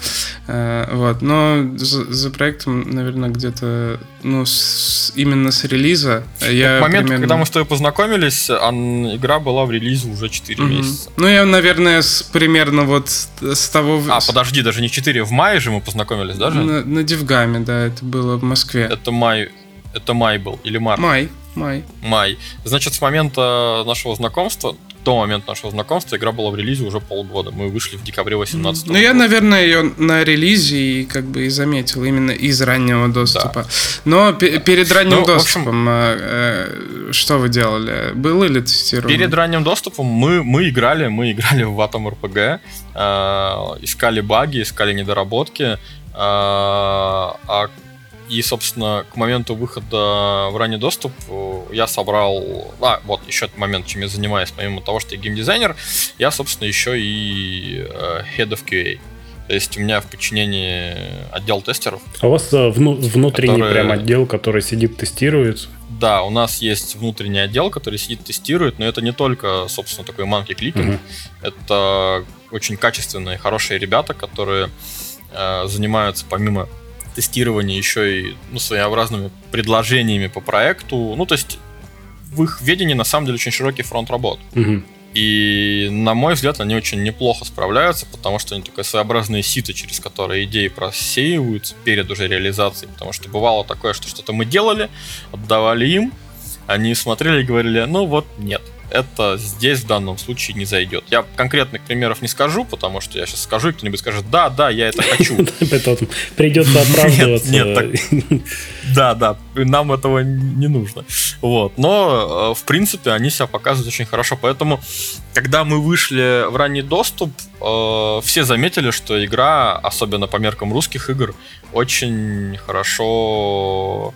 Э, вот, но за, за проектом, наверное, где-то, ну, с, именно с релиза я В момент, примерно... когда мы с тобой познакомились, игра была в релизе уже 4 mm-hmm. месяца. Ну, я, наверное, с, примерно вот с того... А, подожди, даже не 4, в мае же мы познакомились, даже? На, на Дивгаме, да, это было в Москве. Это май, это май был, или март? Май, май. Май. Значит, с момента нашего знакомства, до момента нашего знакомства игра была в релизе уже полгода. Мы вышли в декабре 18 Ну, я, наверное, ее на релизе и как бы и заметил именно из раннего доступа. Да. Но да. перед ранним ну, доступом общем, э, что вы делали? Было ли тестирование? Перед ранним доступом мы, мы играли, мы играли в Atom RPG, э, искали баги, искали недоработки, э, а и, собственно, к моменту выхода в ранний доступ э, я собрал... А, вот, еще этот момент, чем я занимаюсь, помимо того, что я геймдизайнер, я, собственно, еще и э, Head of QA. То есть у меня в подчинении отдел тестеров. А у вас э, вну- внутренний которые... прям отдел, который сидит, тестирует? Да, у нас есть внутренний отдел, который сидит, тестирует, но это не только, собственно, такой манки кликинг. Угу. Это очень качественные, хорошие ребята, которые э, занимаются помимо тестирование еще и ну, своеобразными предложениями по проекту. Ну, то есть в их ведении на самом деле очень широкий фронт работ. Угу. И, на мой взгляд, они очень неплохо справляются, потому что они такое своеобразное сито, через которое идеи просеиваются перед уже реализацией. Потому что бывало такое, что что-то мы делали, отдавали им, они смотрели и говорили, ну вот нет, это здесь в данном случае не зайдет. Я конкретных примеров не скажу, потому что я сейчас скажу, и кто-нибудь скажет, да, да, я это хочу. Придется оправдываться. Нет, да, да, нам этого не нужно. Вот. Но, э, в принципе, они себя показывают очень хорошо. Поэтому, когда мы вышли в ранний доступ, э, все заметили, что игра, особенно по меркам русских игр, очень хорошо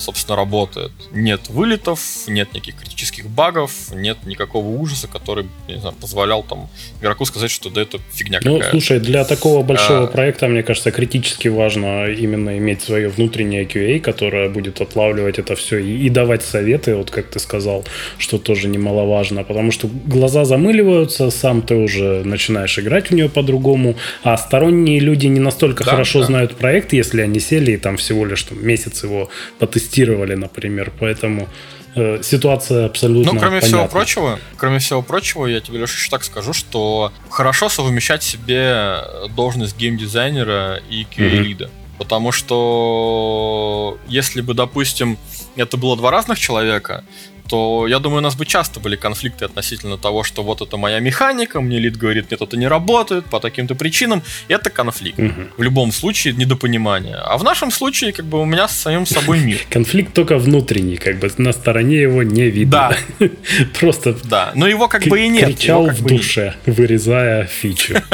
собственно, работает. Нет вылетов, нет никаких критических багов, нет никакого ужаса, который, не знаю, позволял там игроку сказать, что да это фигня ну, какая-то. Ну, слушай, для такого большого а... проекта, мне кажется, критически важно именно иметь свое внутреннее QA, которое будет отлавливать это все и, и давать советы, вот как ты сказал, что тоже немаловажно, потому что глаза замыливаются, сам ты уже начинаешь играть в нее по-другому, а сторонние люди не настолько да, хорошо да. знают проект, если они сели и там всего лишь там, месяц его потестировали, например. Поэтому э, ситуация абсолютно Ну, кроме понятна. всего прочего, кроме всего прочего, я тебе, Леша, еще так скажу, что хорошо совмещать себе должность геймдизайнера и QA-лида. Mm-hmm. Потому что если бы, допустим, это было два разных человека, то я думаю, у нас бы часто были конфликты относительно того, что вот это моя механика, мне лид говорит, нет, это не работает по таким-то причинам. Это конфликт. Угу. В любом случае недопонимание. А в нашем случае, как бы, у меня с самим собой мир. Конфликт только внутренний, как бы на стороне его не видно. Да. Просто. Да. Но его как бы и нет. Кричал в душе, вырезая фичу.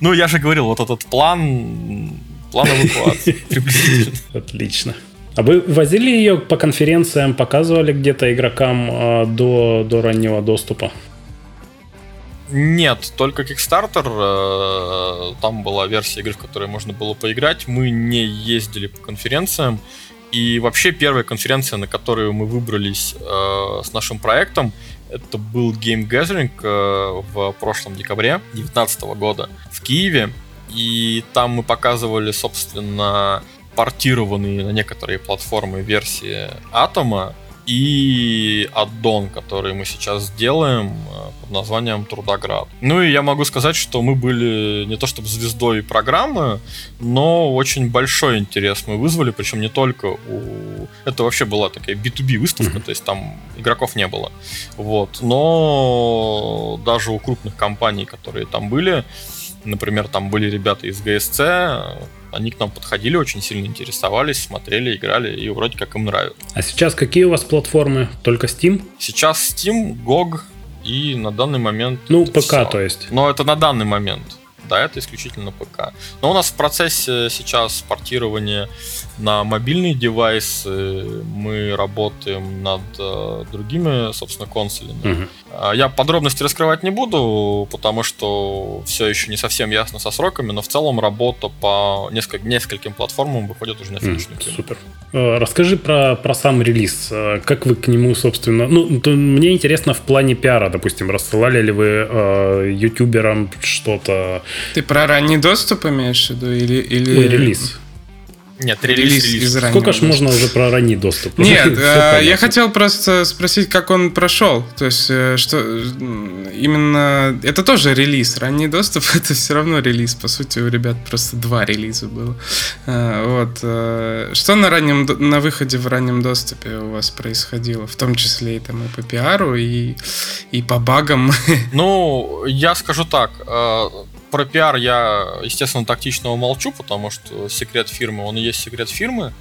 Ну, я же говорил, вот этот план, план эвакуации. Отлично. А вы возили ее по конференциям, показывали где-то игрокам э, до, до раннего доступа? Нет, только Kickstarter. Э, там была версия игры, в которой можно было поиграть. Мы не ездили по конференциям. И вообще первая конференция, на которую мы выбрались э, с нашим проектом, это был Game Gathering э, в прошлом декабре 2019 года в Киеве. И там мы показывали, собственно, портированные на некоторые платформы версии Атома и аддон, который мы сейчас делаем э, под названием Трудоград. Ну и я могу сказать, что мы были не то чтобы звездой программы, но очень большой интерес мы вызвали, причем не только у... Это вообще была такая B2B выставка, mm-hmm. то есть там игроков не было. Вот. Но даже у крупных компаний, которые там были, например, там были ребята из ГСЦ, они к нам подходили, очень сильно интересовались, смотрели, играли, и вроде как им нравится. А сейчас какие у вас платформы? Только Steam? Сейчас Steam, GOG и на данный момент... Ну, ПК, все. то есть. Но это на данный момент. Да, это исключительно ПК. Но у нас в процессе сейчас портирование на мобильные девайсы. Мы работаем над э, другими, собственно, консолями. Угу. Я подробности раскрывать не буду, потому что все еще не совсем ясно со сроками, но в целом работа по несколько, нескольким платформам выходит уже на финишную mm, Супер. Э, расскажи про, про сам релиз. Э, как вы к нему, собственно... Ну, мне интересно в плане пиара, допустим, рассылали ли вы э, ютуберам что-то ты про ранний доступ имеешь в виду или, или... Ой, релиз. Нет, релиз, релиз. из Сколько ж можно уже про ранний доступ? Нет, э, я хотел просто спросить, как он прошел. То есть, э, что именно... Это тоже релиз. Ранний доступ — это все равно релиз. По сути, у ребят просто два релиза было. Э, вот. Что на, раннем, на выходе в раннем доступе у вас происходило? В том числе и, там, и по пиару, и, и по багам. Ну, я скажу так про пиар я, естественно, тактично умолчу, потому что секрет фирмы, он и есть секрет фирмы.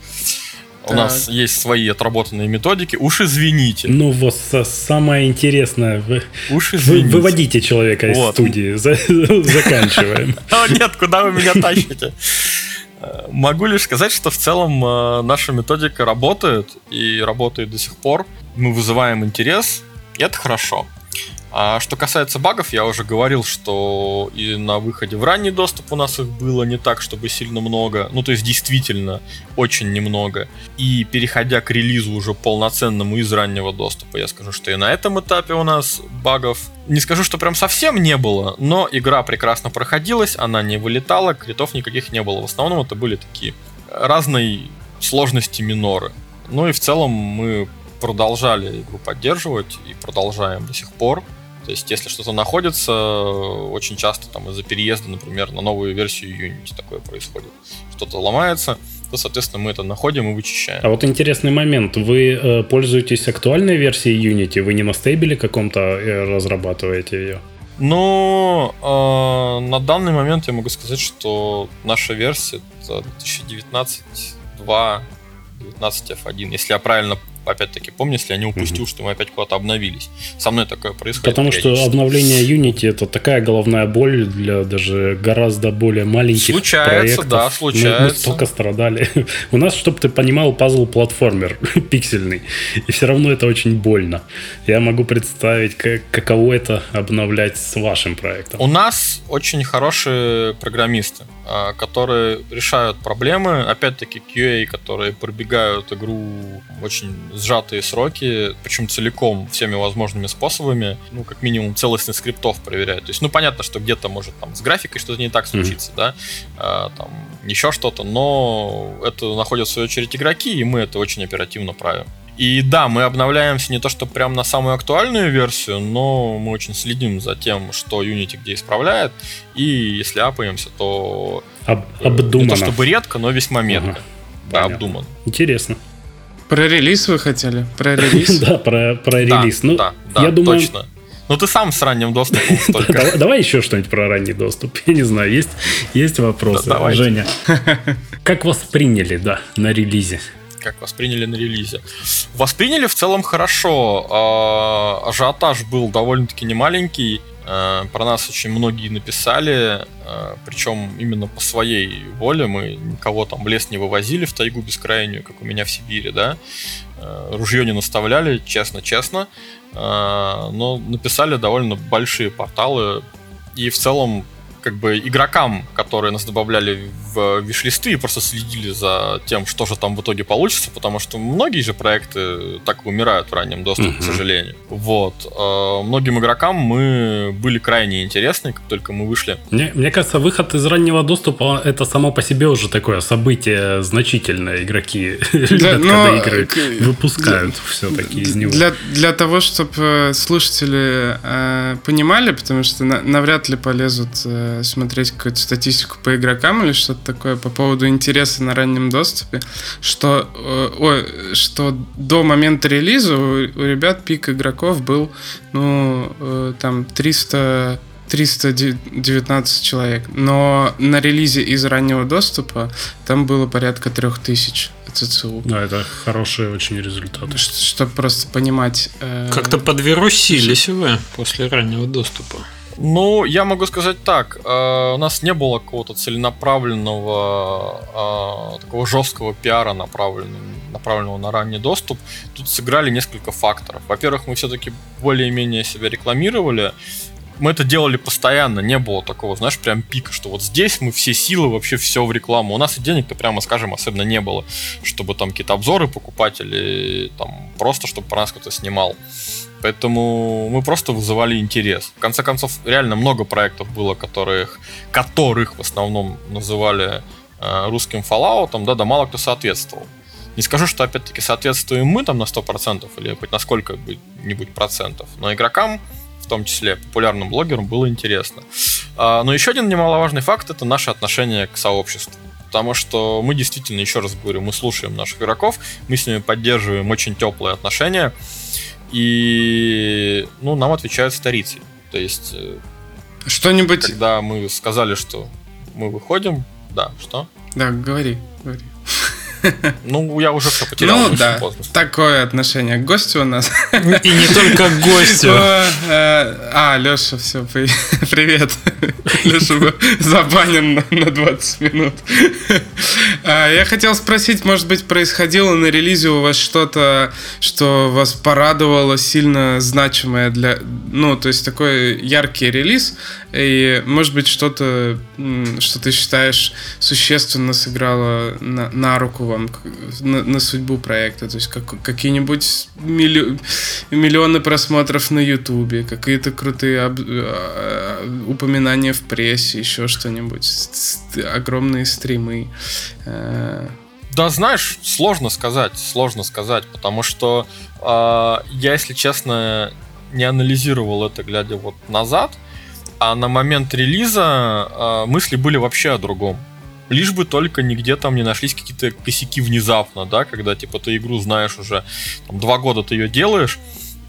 Так. У нас есть свои отработанные методики. Уж извините. Ну, вот самое интересное. Вы, Уж извините. Вы выводите человека из вот. студии. Заканчиваем. Нет, куда вы меня тащите? Могу лишь сказать, что в целом э, наша методика работает и работает до сих пор. Мы вызываем интерес, и это хорошо. А что касается багов, я уже говорил, что и на выходе в ранний доступ у нас их было не так, чтобы сильно много. Ну, то есть действительно очень немного. И переходя к релизу уже полноценному из раннего доступа, я скажу, что и на этом этапе у нас багов не скажу, что прям совсем не было, но игра прекрасно проходилась, она не вылетала, критов никаких не было. В основном это были такие разные сложности миноры. Ну и в целом мы продолжали игру поддерживать и продолжаем до сих пор. То есть, если что-то находится, очень часто там из-за переезда, например, на новую версию Unity такое происходит. Что-то ломается, то, соответственно, мы это находим и вычищаем. А вот интересный момент. Вы э, пользуетесь актуальной версией Unity? Вы не на стейбеле каком-то э, разрабатываете ее? Ну, э, на данный момент я могу сказать, что наша версия это 2019.2, 19 F1, если я правильно опять-таки, помню, если я не упустил, mm-hmm. что мы опять куда-то обновились. Со мной такое происходит. Потому что обновление Unity это такая головная боль для даже гораздо более маленьких случается, проектов. да, случается. Мы, мы столько страдали. У нас, чтобы ты понимал, пазл-платформер пиксельный. И все равно это очень больно. Я могу представить, как, каково это обновлять с вашим проектом. У нас очень хорошие программисты, а, которые решают проблемы. Опять-таки QA, которые пробегают игру очень сжатые сроки, причем целиком, всеми возможными способами, ну, как минимум, целостность скриптов проверяют. То есть, ну, понятно, что где-то может там с графикой что-то не так случиться, mm-hmm. да, а, там, еще что-то, но это находят в свою очередь игроки, и мы это очень оперативно правим. И да, мы обновляемся не то, что прям на самую актуальную версию, но мы очень следим за тем, что Unity где исправляет. И если апаемся, то Об, обдуманно. не то чтобы редко, но весьма метко. Ага. Да, обдуманно. Интересно. Про релиз вы хотели? Про релиз? Да, про, про релиз. Ну, да, я думаю... точно. Ну ты сам с ранним доступом давай, давай еще что-нибудь про ранний доступ. Я не знаю, есть, есть вопросы. Да, Женя, как восприняли, да, на релизе? Как восприняли на релизе? Восприняли в целом хорошо. А, ажиотаж был довольно-таки немаленький. Э, про нас очень многие написали, э, причем именно по своей воле. Мы никого там в лес не вывозили в тайгу бескрайнюю, как у меня в Сибири, да. Э, ружье не наставляли, честно-честно. Но написали довольно большие порталы. И в целом как бы игрокам, которые нас добавляли в виш-листы и просто следили за тем, что же там в итоге получится, потому что многие же проекты так умирают в раннем доступе, uh-huh. к сожалению. Вот. Э, многим игрокам мы были крайне интересны, как только мы вышли. Мне, мне кажется, выход из раннего доступа это само по себе уже такое событие значительное. Игроки любят, когда игры выпускают все-таки из него. Для, для того, чтобы слушатели э, понимали, потому что на, навряд ли полезут э, смотреть какую-то статистику по игрокам или что-то такое по поводу интереса на раннем доступе, что, э, ой, что до момента релиза у, у ребят пик игроков был, ну, э, там 300 319 человек. Но на релизе из раннего доступа там было порядка 3000 ЦЦУ. Да, это хорошие очень результаты. Чтобы просто понимать... Э... Как-то подвирусились вы после раннего доступа. Ну, я могу сказать так. Э, у нас не было какого-то целенаправленного, э, такого жесткого пиара, направленного, направленного на ранний доступ. Тут сыграли несколько факторов. Во-первых, мы все-таки более-менее себя рекламировали. Мы это делали постоянно, не было такого, знаешь, прям пика, что вот здесь мы все силы, вообще все в рекламу. У нас и денег-то, прямо скажем, особенно не было, чтобы там какие-то обзоры покупать или там просто, чтобы про нас кто-то снимал. Поэтому мы просто вызывали интерес. В конце концов, реально много проектов было, которых, которых в основном называли э, русским Fallout, да, да мало кто соответствовал. Не скажу, что опять-таки соответствуем мы там на 100% или хоть на сколько-нибудь процентов, но игрокам, в том числе популярным блогерам, было интересно. А, но еще один немаловажный факт это наше отношение к сообществу. Потому что мы действительно, еще раз говорю, мы слушаем наших игроков, мы с ними поддерживаем очень теплые отношения. И, ну, нам отвечают старицы. То есть... Э, Что-нибудь... Когда мы сказали, что мы выходим, да, что? Да, говори, говори. Ну, я уже все потерял. Ну, да, поздно. такое отношение к гостю у нас. И не только к гостю. Э, а, Леша, все, привет. Леша забанен на 20 минут. А, я хотел спросить, может быть, происходило на релизе у вас что-то, что вас порадовало, сильно значимое для... Ну, то есть такой яркий релиз, и, может быть, что-то, что ты считаешь существенно сыграло на, на руку вам, на, на судьбу проекта. То есть как, какие-нибудь милли, миллионы просмотров на Ютубе, какие-то крутые об, э, упоминания в прессе, еще что-нибудь, огромные стримы. Э. Да, знаешь, сложно сказать, сложно сказать, потому что э, я, если честно, не анализировал это, глядя вот назад, а на момент релиза э, мысли были вообще о другом. Лишь бы только нигде там не нашлись какие-то косяки внезапно, да, когда типа ты игру знаешь уже, там, два года ты ее делаешь,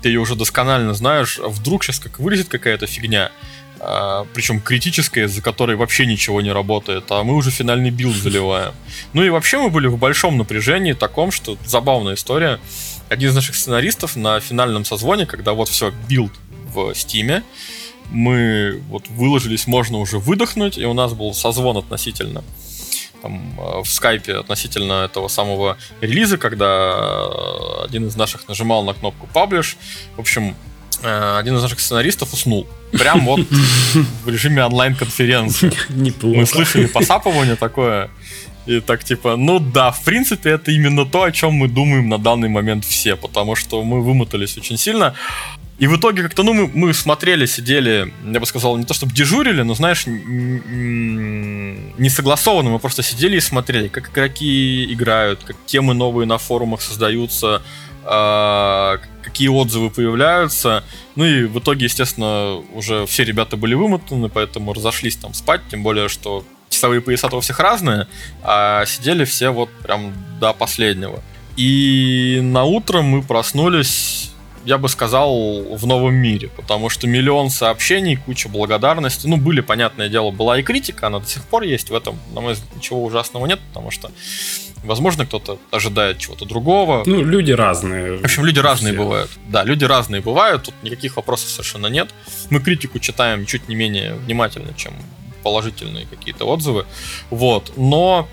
ты ее уже досконально знаешь, а вдруг сейчас как вылезет какая-то фигня, а, причем критическая, из-за которой вообще ничего не работает, а мы уже финальный билд заливаем. Ну и вообще мы были в большом напряжении таком, что забавная история. Один из наших сценаристов на финальном созвоне, когда вот все, билд в стиме, мы вот выложились, можно уже выдохнуть, и у нас был созвон относительно там, э, в скайпе относительно этого самого релиза, когда один из наших нажимал на кнопку Publish. В общем, э, один из наших сценаристов уснул. Прям вот в режиме онлайн-конференции. Неплохо. Мы слышали посапывание такое. И так типа, ну да, в принципе, это именно то, о чем мы думаем на данный момент все, потому что мы вымотались очень сильно. И в итоге как-то, ну, мы, мы смотрели, сидели, я бы сказал, не то чтобы дежурили, но, знаешь, не согласованно, мы просто сидели и смотрели, как игроки играют, как темы новые на форумах создаются, э, какие отзывы появляются. Ну и в итоге, естественно, уже все ребята были вымотаны, поэтому разошлись там спать, тем более, что часовые пояса у всех разные, а сидели все вот прям до последнего. И на утро мы проснулись я бы сказал, в новом мире, потому что миллион сообщений, куча благодарности. Ну, были, понятное дело, была и критика, она до сих пор есть. В этом, на мой взгляд, ничего ужасного нет, потому что, возможно, кто-то ожидает чего-то другого. Ну, люди разные. В общем, люди разные бывают. Да, люди разные бывают, тут никаких вопросов совершенно нет. Мы критику читаем чуть не менее внимательно, чем положительные какие-то отзывы. Вот, но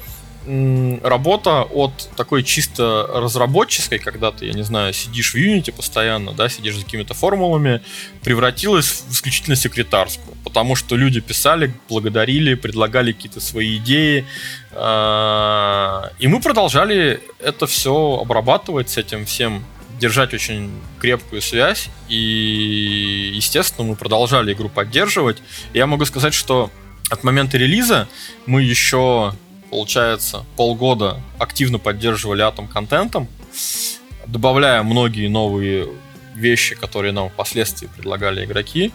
работа от такой чисто разработческой, когда ты, я не знаю, сидишь в Unity постоянно, да, сидишь за какими-то формулами, превратилась в исключительно секретарскую. Потому что люди писали, благодарили, предлагали какие-то свои идеи. А, и мы продолжали это все обрабатывать, с этим всем держать очень крепкую связь. И, естественно, мы продолжали игру поддерживать. Я могу сказать, что от момента релиза мы еще получается, полгода активно поддерживали Атом контентом, добавляя многие новые вещи, которые нам впоследствии предлагали игроки.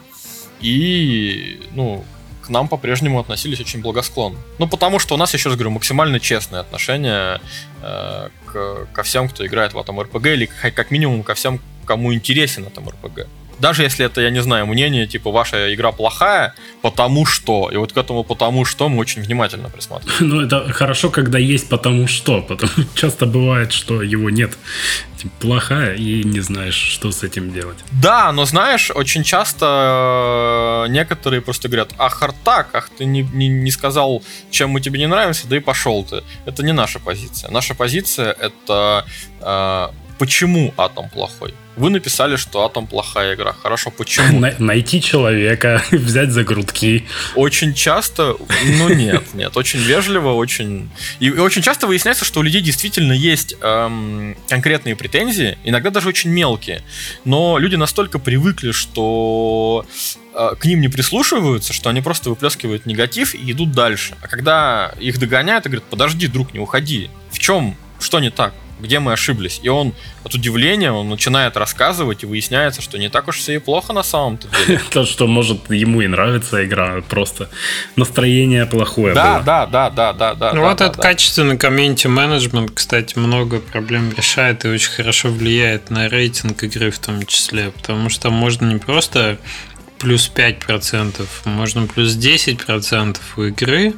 И, ну, к нам по-прежнему относились очень благосклонно. Ну, потому что у нас, еще раз говорю, максимально честное отношение э, к, ко всем, кто играет в этом РПГ, или как минимум ко всем, кому интересен этом РПГ даже если это, я не знаю, мнение, типа, ваша игра плохая, потому что. И вот к этому потому что мы очень внимательно присматриваем. Ну, это хорошо, когда есть потому что. Потому часто бывает, что его нет. Типа, плохая, и не знаешь, что с этим делать. Да, но знаешь, очень часто э, некоторые просто говорят, ах, так, ах, ты не, не, не сказал, чем мы тебе не нравимся, да и пошел ты. Это не наша позиция. Наша позиция это э, почему атом плохой. Вы написали, что Атом плохая игра. Хорошо, почему? Найти человека, взять за грудки. Очень часто, ну нет, нет, очень вежливо, очень... И очень часто выясняется, что у людей действительно есть эм, конкретные претензии, иногда даже очень мелкие. Но люди настолько привыкли, что э, к ним не прислушиваются, что они просто выплескивают негатив и идут дальше. А когда их догоняют и говорят, подожди, друг, не уходи. В чем? Что не так? Где мы ошиблись. И он от удивления, он начинает рассказывать, и выясняется, что не так уж все и плохо на самом-то деле. То, что, может, ему и нравится игра, просто настроение плохое да, было. Да, да, да, да, да. Ну вот этот качественный комьюнити менеджмент, кстати, много проблем решает и очень хорошо влияет на рейтинг игры в том числе, потому что можно не просто плюс 5%, можно плюс 10% у игры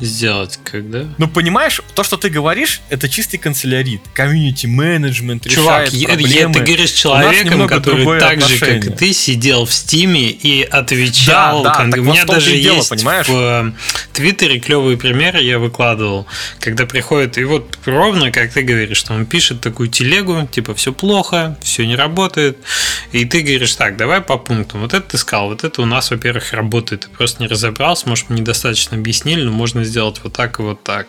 сделать, когда... Ну, понимаешь, то, что ты говоришь, это чистый канцелярит. Комьюнити менеджмент Чувак, решает проблемы. ты говоришь с человеком, который так же, как и ты, сидел в Стиме и отвечал. Да, да, как... У меня даже дело, есть понимаешь? в э, Твиттере клевые примеры я выкладывал, когда приходит, и вот ровно, как ты говоришь, что он пишет такую телегу, типа, все плохо, все не работает, и ты говоришь, так, давай по пунктам. Вот это ты сказал, вот это у нас, во-первых, работает. Ты просто не разобрался, может, мы недостаточно объяснили, но можно сделать вот так и вот так.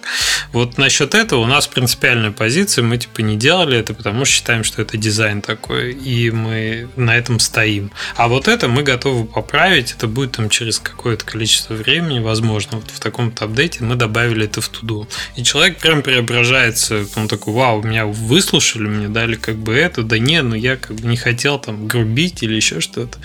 Вот насчет этого у нас принципиальная позиция, мы типа не делали это, потому что считаем, что это дизайн такой, и мы на этом стоим. А вот это мы готовы поправить, это будет там через какое-то количество времени, возможно, вот в таком-то апдейте мы добавили это в туду. И человек прям преображается, он такой, вау, меня выслушали, мне дали как бы это, да не, ну я как бы не хотел там грубить или еще что-то.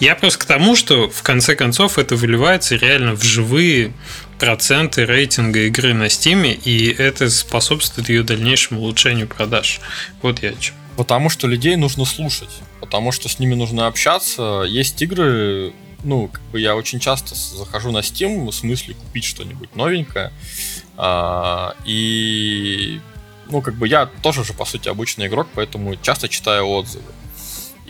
Я просто к тому, что в конце концов это выливается реально в живые проценты рейтинга игры на Стиме, и это способствует ее дальнейшему улучшению продаж. Вот я о чем. Потому что людей нужно слушать, потому что с ними нужно общаться. Есть игры, ну, как бы я очень часто захожу на Steam в смысле купить что-нибудь новенькое, а, и ну, как бы я тоже же, по сути, обычный игрок, поэтому часто читаю отзывы.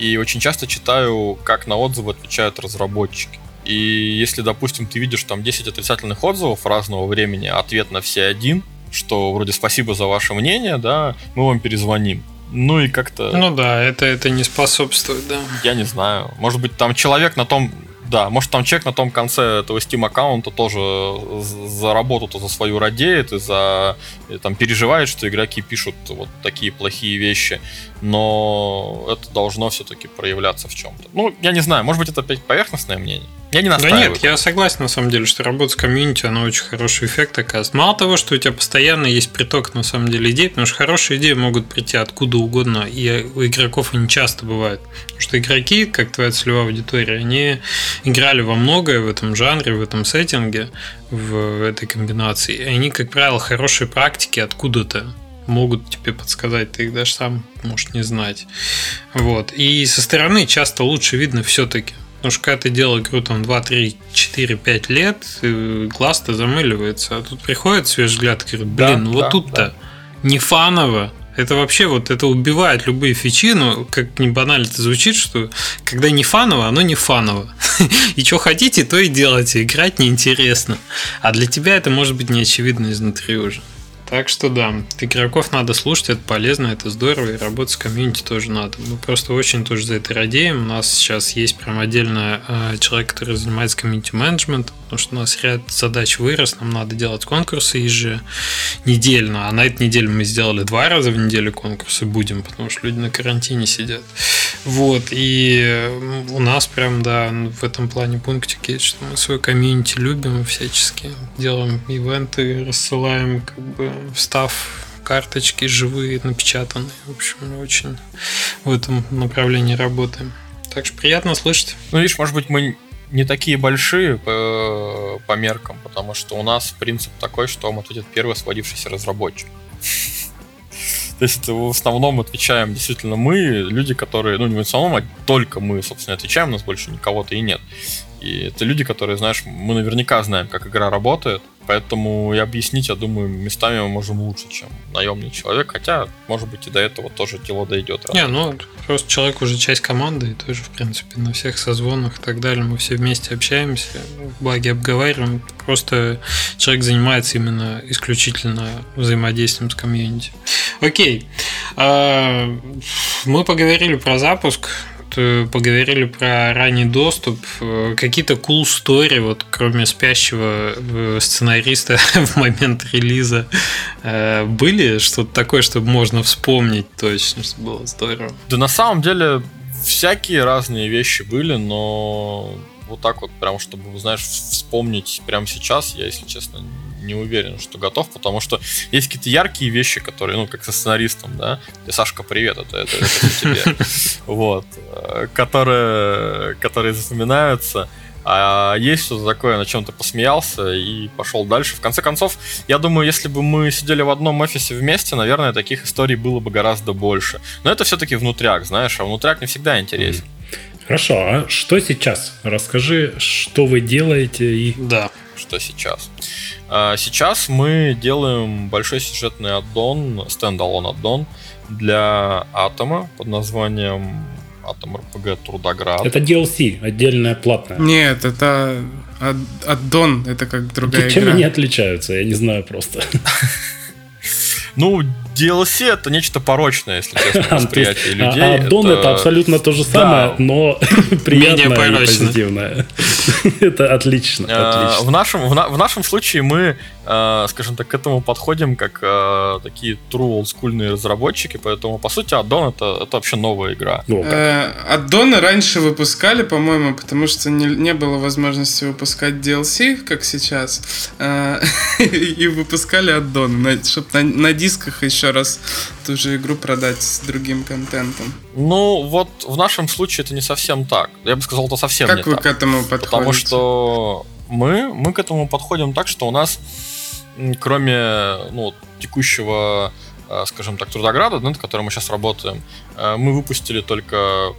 И очень часто читаю, как на отзывы отвечают разработчики. И если, допустим, ты видишь там 10 отрицательных отзывов разного времени, а ответ на все один, что вроде спасибо за ваше мнение, да, мы вам перезвоним. Ну и как-то... Ну да, это, это не способствует, да. Я не знаю. Может быть, там человек на том да, может там человек на том конце этого Steam аккаунта тоже за работу-то за свою радеет и за и, там переживает, что игроки пишут вот такие плохие вещи, но это должно все-таки проявляться в чем-то. Ну, я не знаю, может быть это опять поверхностное мнение. Я не настаиваю. Да нет, я согласен на самом деле, что работа с комьюнити, она очень хороший эффект оказывает. Мало того, что у тебя постоянно есть приток на самом деле идей, потому что хорошие идеи могут прийти откуда угодно, и у игроков они часто бывают. Потому что игроки, как твоя целевая аудитория, они играли во многое в этом жанре, в этом сеттинге, в этой комбинации. И они, как правило, хорошие практики откуда-то могут тебе подсказать, ты их даже сам можешь не знать. Вот. И со стороны часто лучше видно все-таки. Потому что когда ты делал игру там 2, 3, 4, 5 лет, глаз-то замыливается. А тут приходит свежий взгляд и говорит, блин, да, ну вот да, тут-то да. не фаново. Это вообще вот это убивает любые фичи, но как не банально это звучит, что когда не фаново, оно не фаново. И что хотите, то и делайте. Играть неинтересно. А для тебя это может быть неочевидно изнутри уже. Так что да, игроков надо слушать, это полезно, это здорово, и работать с комьюнити тоже надо. Мы просто очень тоже за это радеем. У нас сейчас есть прям отдельно э, человек, который занимается комьюнити менеджментом, потому что у нас ряд задач вырос, нам надо делать конкурсы еженедельно, а на этой неделе мы сделали два раза в неделю конкурсы будем, потому что люди на карантине сидят. Вот, и у нас прям, да, в этом плане пунктик есть, что мы свой комьюнити любим всячески, делаем ивенты, рассылаем как бы встав карточки живые, напечатанные. В общем, очень в этом направлении работаем. Так что приятно слышать. Ну, видишь, может быть, мы не такие большие по, по меркам, потому что у нас принцип такой, что вам ответит первый освободившийся разработчик. То есть в основном отвечаем действительно мы, люди, которые, ну не в основном, а только мы, собственно, отвечаем, у нас больше никого-то и нет. И это люди, которые, знаешь, мы наверняка знаем, как игра работает, Поэтому и объяснить, я думаю, местами мы можем лучше, чем наемный человек. Хотя, может быть, и до этого тоже дело дойдет. Не, ну, просто человек уже часть команды, и тоже, в принципе, на всех созвонах и так далее мы все вместе общаемся, баги обговариваем. Просто человек занимается именно исключительно взаимодействием с комьюнити. Окей. А, мы поговорили про запуск. Э, поговорили про ранний доступ. Э, какие-то cool story, вот кроме спящего э, сценариста в момент релиза, были что-то такое, что можно вспомнить точно, что было здорово? Да на самом деле всякие разные вещи были, но вот так вот прям, чтобы, знаешь, вспомнить прямо сейчас, я, если честно, не уверен, что готов, потому что есть какие-то яркие вещи, которые, ну, как со сценаристом, да, и Сашка, привет, это, это, это тебе, вот, э, которые, которые запоминаются, а есть что-то такое, на чем ты посмеялся и пошел дальше. В конце концов, я думаю, если бы мы сидели в одном офисе вместе, наверное, таких историй было бы гораздо больше. Но это все-таки внутряк, знаешь, а внутряк не всегда интересен. Хорошо, а что сейчас? Расскажи, что вы делаете и... Да, что сейчас. А, сейчас мы делаем большой сюжетный аддон, стендалон аддон для Атома под названием Атом РПГ Трудоград. Это DLC, отдельная платная. Нет, это аддон, это как другая Чем игра. они отличаются? Я не знаю просто. Ну, DLC это нечто порочное, если честно, восприятие людей. А аддон это абсолютно то же самое, но приятное и позитивное. Это отлично. В нашем в нашем случае мы Э, скажем так, к этому подходим как э, такие true олдскульные разработчики, поэтому, по сути, аддон это, это вообще новая игра. Ну, э, аддоны раньше выпускали, по-моему, потому что не, не было возможности выпускать DLC, как сейчас, э, и выпускали аддоны, чтобы на, на дисках еще раз ту же игру продать с другим контентом. Ну, вот в нашем случае это не совсем так. Я бы сказал, это совсем как не так. Как вы к этому подходите? Потому что мы, мы к этому подходим так, что у нас кроме ну, текущего, э, скажем так, Трудограда, над которым мы сейчас работаем, э, мы выпустили только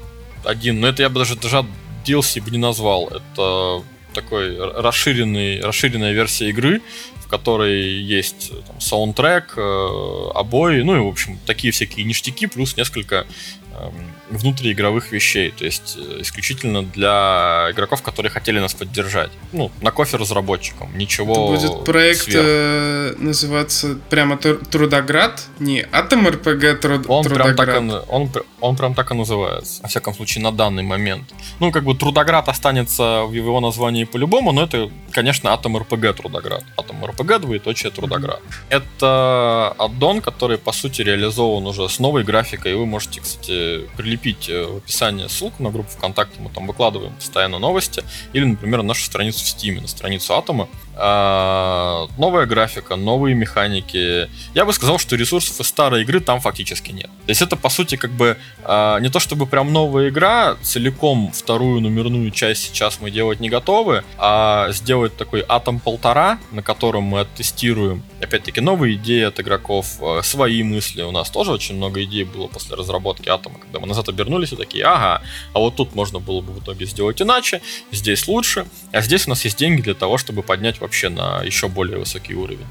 один, но это я бы даже, даже DLC бы не назвал. Это такой расширенный, расширенная версия игры, в которой есть там, саундтрек, э, обои, ну и, в общем, такие всякие ништяки, плюс несколько Эм, внутриигровых вещей, то есть э, исключительно для игроков, которые хотели нас поддержать. Ну, на кофе разработчикам, ничего Это будет проект э, называться прямо Трудоград, не Атом РПГ Труд, он Трудоград. Прям так и, он, он прям так и называется, во всяком случае, на данный момент. Ну, как бы Трудоград останется в его названии по-любому, но это, конечно, Атом РПГ Трудоград. Атом РПГ, двоеточие Трудоград. Mm-hmm. Это аддон, который, по сути, реализован уже с новой графикой, и вы можете, кстати, прилепить э, в описание ссылку на группу ВКонтакте, мы там выкладываем постоянно новости, или, например, на нашу страницу в Steam, на страницу Атома. А, новая графика, новые механики. Я бы сказал, что ресурсов из старой игры там фактически нет. То есть это, по сути, как бы а, не то чтобы прям новая игра, целиком вторую номерную часть сейчас мы делать не готовы, а сделать такой Атом полтора, на котором мы оттестируем, опять-таки, новые идеи от игроков, э, свои мысли. У нас тоже очень много идей было после разработки Атома, когда мы назад обернулись и такие, ага, а вот тут можно было бы в итоге сделать иначе, здесь лучше, а здесь у нас есть деньги для того, чтобы поднять вообще на еще более высокий уровень.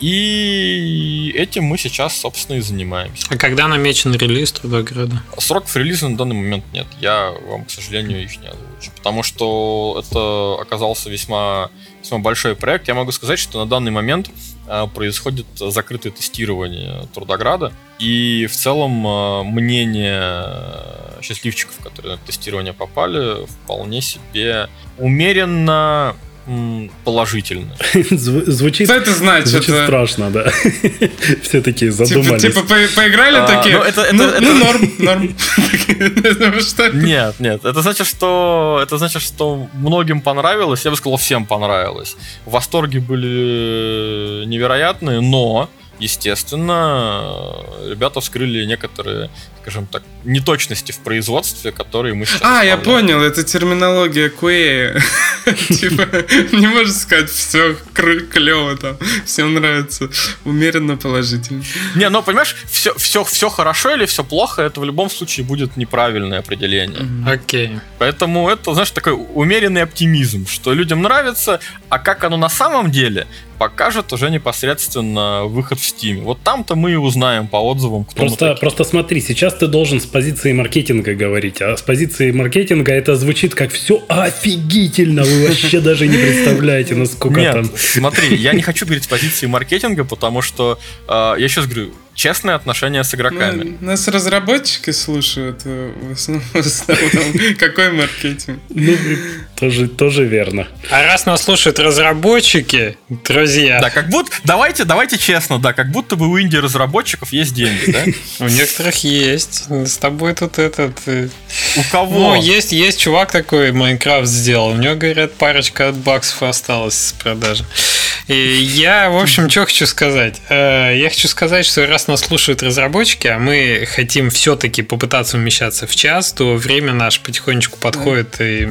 И этим мы сейчас, собственно, и занимаемся. А когда намечен релиз Трудограда? Сроков релиза на данный момент нет. Я вам, к сожалению, их не озвучу. Потому что это оказался весьма, весьма большой проект. Я могу сказать, что на данный момент а, происходит закрытое тестирование Трудограда. И в целом а, мнение счастливчиков, которые на тестирование попали, вполне себе умеренно положительно. Звучит, Что это значит? Звучит страшно, да. Все такие типа, задумались. Типа, типа по поиграли а, такие? Ну, это, это, ну, это, ну, норм, норм. Нет, нет. Это значит, что это значит, что многим понравилось. Я бы сказал, всем понравилось. Восторги были невероятные, но естественно, ребята вскрыли некоторые, скажем так, неточности в производстве, которые мы сейчас А, я понял, это терминология QA. Типа, не можешь сказать, все клево там, всем нравится, умеренно положительно. Не, ну, понимаешь, все, все, все хорошо или все плохо, это в любом случае будет неправильное определение. Окей. Поэтому это, знаешь, такой умеренный оптимизм, что людям нравится, а как оно на самом деле, покажет уже непосредственно выход в Steam. Вот там-то мы и узнаем по отзывам, кто просто, просто смотри, сейчас ты должен с позиции маркетинга говорить, а с позиции маркетинга это звучит как все офигительно, вы вообще даже не представляете, насколько Нет, там... смотри, я не хочу говорить с позиции маркетинга, потому что, э, я сейчас говорю, честное отношение с игроками. Ну, нас разработчики слушают э, в основном. В основном. Какой маркетинг? Ну, тоже, тоже верно. А раз нас слушают разработчики, друзья... Да, как будто... Давайте, давайте честно, да, как будто бы у инди-разработчиков есть деньги, да? У некоторых есть. С тобой тут этот... Э, у кого? Ну, есть, есть чувак такой, Майнкрафт сделал. У него, говорят, парочка от баксов осталось с продажи. Я, в общем, что хочу сказать. Э, я хочу сказать, что раз нас слушают разработчики, а мы хотим все-таки попытаться умещаться в час, то время наше потихонечку подходит и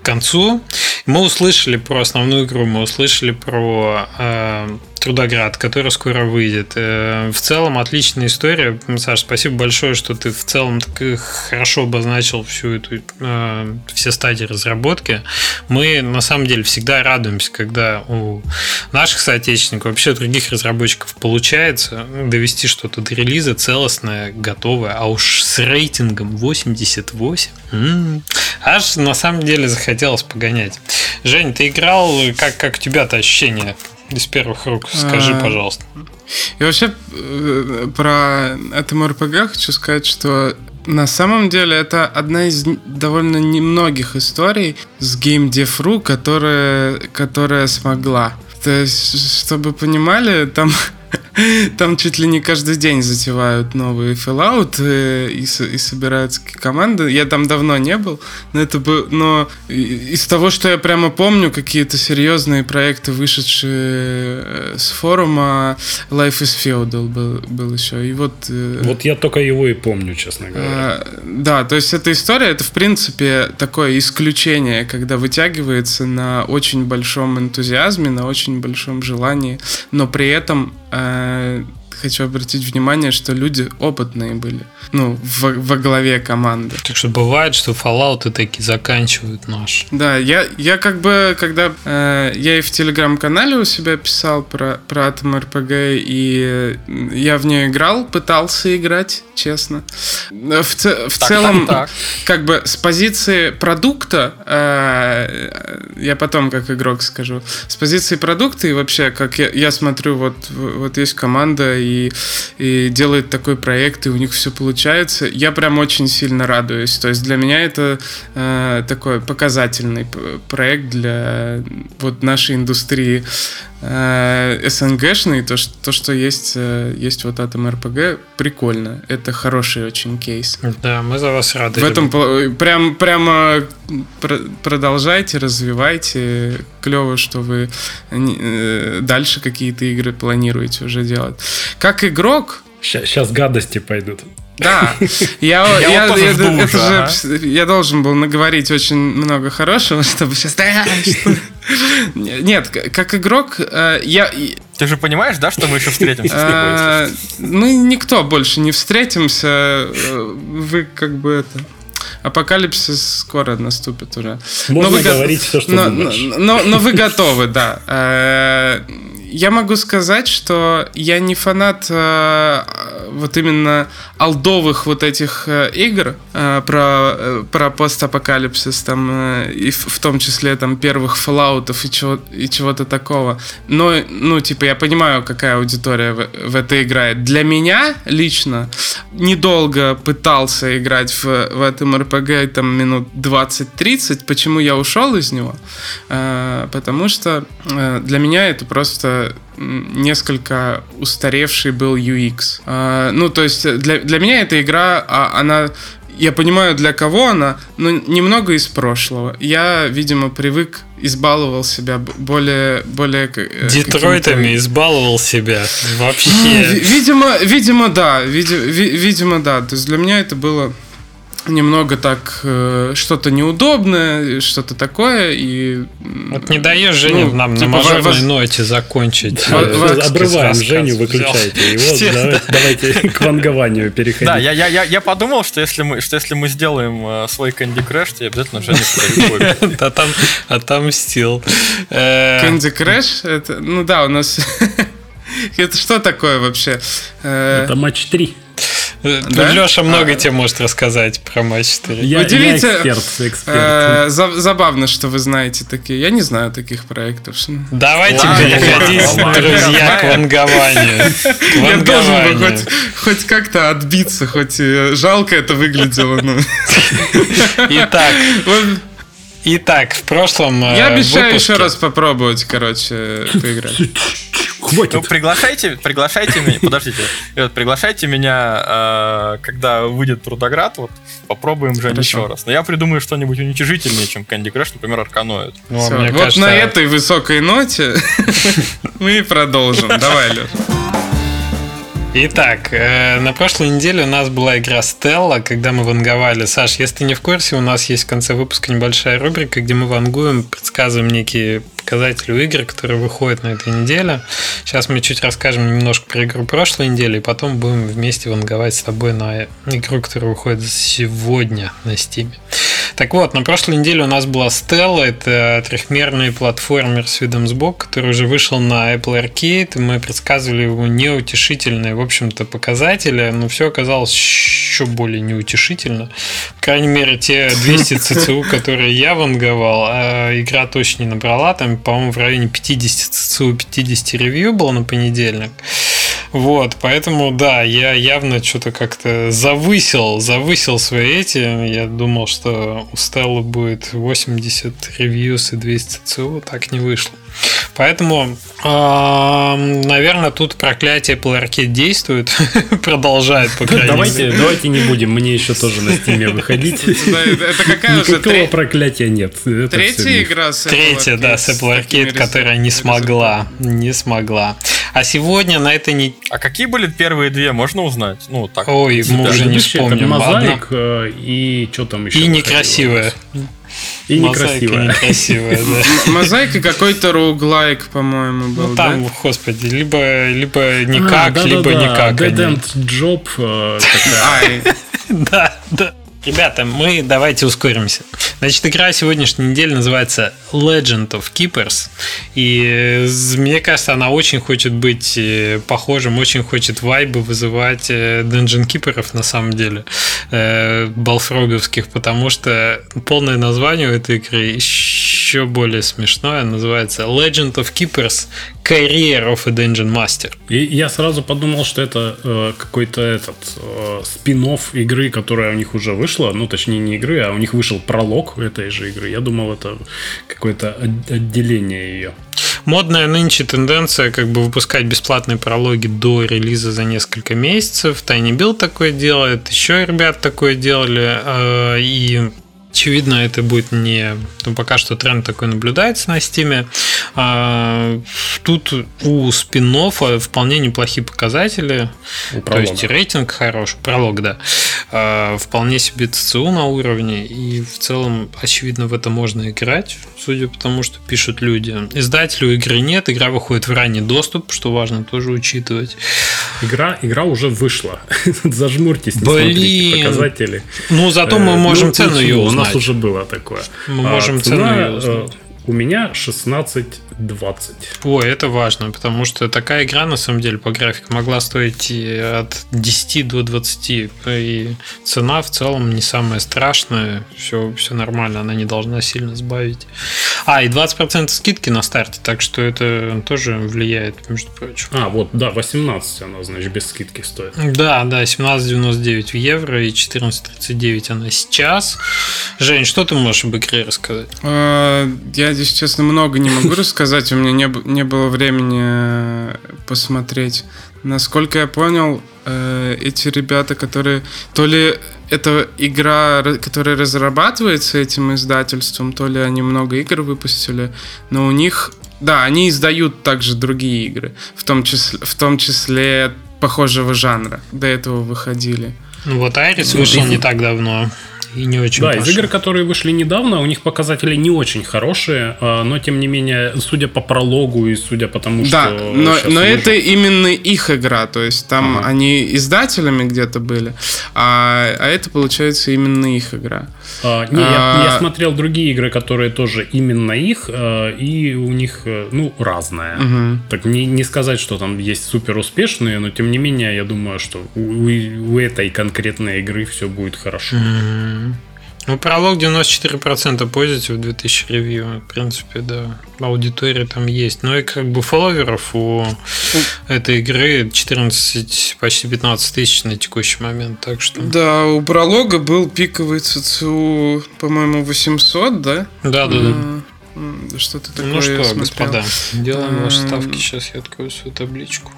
к концу. Мы услышали про основную игру, мы услышали про э, Трудоград, который скоро выйдет. Э, в целом отличная история. Саш, спасибо большое, что ты в целом так хорошо обозначил всю эту э, все стадии разработки. Мы на самом деле всегда радуемся, когда у наших соотечественников, вообще других разработчиков получается довести что-то до релиза целостное, готовое, а уж с рейтингом 88. М-м, аж на самом деле захотелось погонять. Жень, ты играл, как, как у тебя-то ощущения? Из первых рук скажи, А, пожалуйста. И вообще э, про этом РПГ хочу сказать, что на самом деле это одна из довольно немногих историй с GameDev.ru, которая, которая смогла. То есть, чтобы понимали, там там чуть ли не каждый день затевают новые Fallout э, и, с- и собираются команды. Я там давно не был, но это бы, но и- из того, что я прямо помню, какие-то серьезные проекты, вышедшие э, с форума, Life is Feudal был, был еще. И вот, э, Вот я только его и помню, честно говоря. а, Да, то есть эта история, это в принципе такое исключение, когда вытягивается на очень большом энтузиазме, на очень большом желании, но при этом э, uh, хочу обратить внимание, что люди опытные были, ну, во, во главе команды. Так что бывает, что Fallout таки заканчивают наш. Да, я, я как бы, когда э, я и в телеграм-канале у себя писал про, про Atom RPG, и э, я в нее играл, пытался играть, честно. В, в Так, целом, так, так. как бы с позиции продукта, э, я потом как игрок скажу, с позиции продукта и вообще, как я, я смотрю, вот, вот есть команда и, и делает такой проект, и у них все получается, я прям очень сильно радуюсь. То есть для меня это э, такой показательный проект для вот нашей индустрии э, СНГшный, то, что, то, что есть, э, есть вот Atom RPG, прикольно. Это хороший очень кейс. Да, мы за вас рады. В этом ребят. пла- прям прямо пр- продолжайте, развивайте. Клево, что вы э, дальше какие-то игры планируете уже делать. Как игрок, Сейчас гадости пойдут. да, я, Я я, вот я- жду это уже, же я должен был наговорить очень много хорошего, чтобы сейчас... Нет, как игрок, э, я, Ты же понимаешь, да, что мы еще встретимся э, мы никто больше не встретимся. э, Вы как бы это... Апокалипсис скоро наступит уже. Можно вы го- говорить все, что но, думаешь. но, но- но вы готовы, да. Я могу сказать, что я не фанат э, вот именно алдовых вот этих э, игр э, про, э, про постапокалипсис, там, э, и в, в том числе там первых фоллаутов и, чего, и чего-то такого. Но, ну, типа, я понимаю, какая аудитория в, в это играет. Для меня лично недолго пытался играть в, в этом РПГ там минут 20-30. Почему я ушел из него? Э, потому что э, для меня это просто несколько устаревший был UX. Э, ну, то есть для, для меня эта игра, а, она я понимаю, для кого она, но немного из прошлого. Я, видимо, привык, избаловал себя более... более э, Детройтами избаловал себя. Ви- Вообще. Видимо, видимо, да. види- ви- Видимо, да. То есть для меня это было немного так э, что-то неудобное, что-то такое, и... Вот не даешь Жене Ну, нам на типа, мажорной воз- ноте закончить. Во- э, Обрываем. Женю, выключайте его. Все, Давай- Давайте к вангованию переходить. Да, я, я, я, я подумал, что если мы, что если мы сделаем э, свой Candy Crush, то я обязательно Жене подарю копию. А там отомстил. Э, Candy Crush, это, ну да, у нас... Это что такое вообще? Э, Это матч 3. Э, Да? Леша много А. тебе может рассказать про матч 4. Я, я Удивите- эксперт, эксперт. э, за- Забавно, что вы знаете такие. Я не знаю таких проектов. Давайте Ладно, переходить, ладно, друзья, к вангованию. Я должен был хоть, хоть как-то отбиться, хоть и жалко это выглядело. но- Итак, итак, в прошлом э, Я обещаю выпуске- еще раз попробовать, короче, поиграть. Ну, Хватит. приглашайте, приглашайте меня, подождите, ребят, приглашайте меня, э, когда выйдет Трудоград, вот, попробуем Хорошо. еще раз. Но я придумаю что-нибудь уничижительнее, чем Candy Crush, например, Арканоид. Ну, а вот кажется, на этой высокой ноте мы и продолжим. Давай, Леш. Итак, э, на прошлой неделе у нас была игра Стелла, когда мы ванговали. Саш, если ты не в курсе, у нас есть в конце выпуска небольшая рубрика, где мы вангуем, предсказываем некие показатели игр, которые выходят на этой неделе. Сейчас мы чуть расскажем немножко про игру прошлой недели, и потом будем вместе ванговать с тобой на игру, которая выходит сегодня на Steam. Так вот, на прошлой неделе у нас была Stella, это трехмерный платформер с видом сбоку, который уже вышел на Apple Arcade, и мы предсказывали его неутешительные, в общем-то, показатели, но все оказалось еще более неутешительно. По крайней мере, те 200 ЦЦУ, которые я ванговал, а игра точно не набрала, там, по-моему, в районе 50 ЦЦУ, 50 ревью было на понедельник. Вот, поэтому, да, я явно что-то как-то завысил, завысил свои эти. Я думал, что у Стеллы будет 80 reviews и 200 CCU, так не вышло. Поэтому, наверное, тут проклятие Arcade действует, продолжает, по крайней давайте, мере. Давайте не будем, мне еще тоже на стиме выходить. Это какая уже Никакого проклятия нет. Третья игра с Apple Третья, да, с Apple Arcade, которая не смогла. Не смогла. А сегодня на этой не... А какие были первые две, можно узнать? Ну, так. Ой, мы Да, уже не это вспомним. Одна- Мозаик э, и что там еще? И некрасивая. И некрасивая. некрасивая, да. Мозаика какой-то роуглайк, по-моему, был, Ну там, да? господи, либо, либо А, никак, да-да-да, либо никак. Dead они. End Job э, Да, да. Ребята, мы давайте ускоримся. Значит, игра сегодняшней недели называется Legend of Keepers. И э, мне кажется, она очень хочет быть э, похожим, очень хочет вайбы вызывать э, Dungeon Keeper'ов на самом деле, балфроговских, потому что полное название у этой игры еще более смешное. Называется Legend of Keepers Career of a Dungeon Master. И я сразу подумал, что это э, какой-то этот э, спин игры, которая у них уже вышла. Ну, точнее, не игры, а у них вышел пролог этой же игры. Я думал, это какое-то от- отделение ее. Модная нынче тенденция как бы выпускать бесплатные прологи до релиза за несколько месяцев. Tiny Build такое делает, еще ребят такое делали. э, И очевидно, это будет не... Ну, пока что тренд такой наблюдается на стиме. А, Тут у спин вполне неплохие показатели. То есть рейтинг хороший, пролог, да. А, Вполне себе ЦЦУ на уровне, и в целом, очевидно, в это можно играть, судя по тому, что пишут люди. Издателю игры нет, игра выходит в ранний доступ, что важно тоже учитывать. Игра, игра уже вышла. Зажмурьтесь, не Блин. смотрите показатели. Ну, зато Э, мы можем ну, цену ее узнать. Нас уже было такое. Мы А можем цена, цену ее э. У меня 16-20. Ой, это важно, потому что такая игра, на самом деле, по графике могла стоить от 10 до 20. И цена в целом не самая страшная. Все, все нормально, она не должна сильно сбавить. А, и 20% скидки на старте, так что это тоже влияет, между прочим. А, вот, да, 18 она, значит, без скидки стоит. Да, да, 17,99 в евро и 14,39 она сейчас. Жень, что ты можешь об игре рассказать? э, я здесь, честно, много не могу рассказать. У меня не, не было времени э, посмотреть. Насколько я понял, э, эти ребята, которые... То ли это игра, ра- которая разрабатывается этим издательством, то ли они много игр выпустили, но у них... Да, они издают также другие игры, в том числе, в том числе похожего жанра. До этого выходили. Ну вот Айрис вышел не так давно и не очень Да, из пошел. игр, которые вышли недавно, у них показатели не очень хорошие, а, но тем не менее, судя по прологу и судя по тому, Да, что... но, щас но вышло- это именно их игра, то есть там Ага. они издателями где-то были, а, а это получается именно их игра. А, не, я, А- я смотрел другие игры, которые тоже именно их, а, и у них, э, ну, разное. Мгм. Так не, не сказать, что там есть супер успешные, но тем не менее, я думаю, что у, у- у этой конкретной игры все будет хорошо. Ну, пролог 94% позитив, 2000 ревью. В принципе, да, аудитория там есть. Ну и как бы фолловеров у этой игры 14, почти 15 тысяч на текущий момент. Так что, Да, у пролога был пиковый ЦЦУ, по-моему, 800, да? да, да, да. А, Что-то такое Ну что, господа, делаем ваши ставки. Сейчас я открою свою табличку.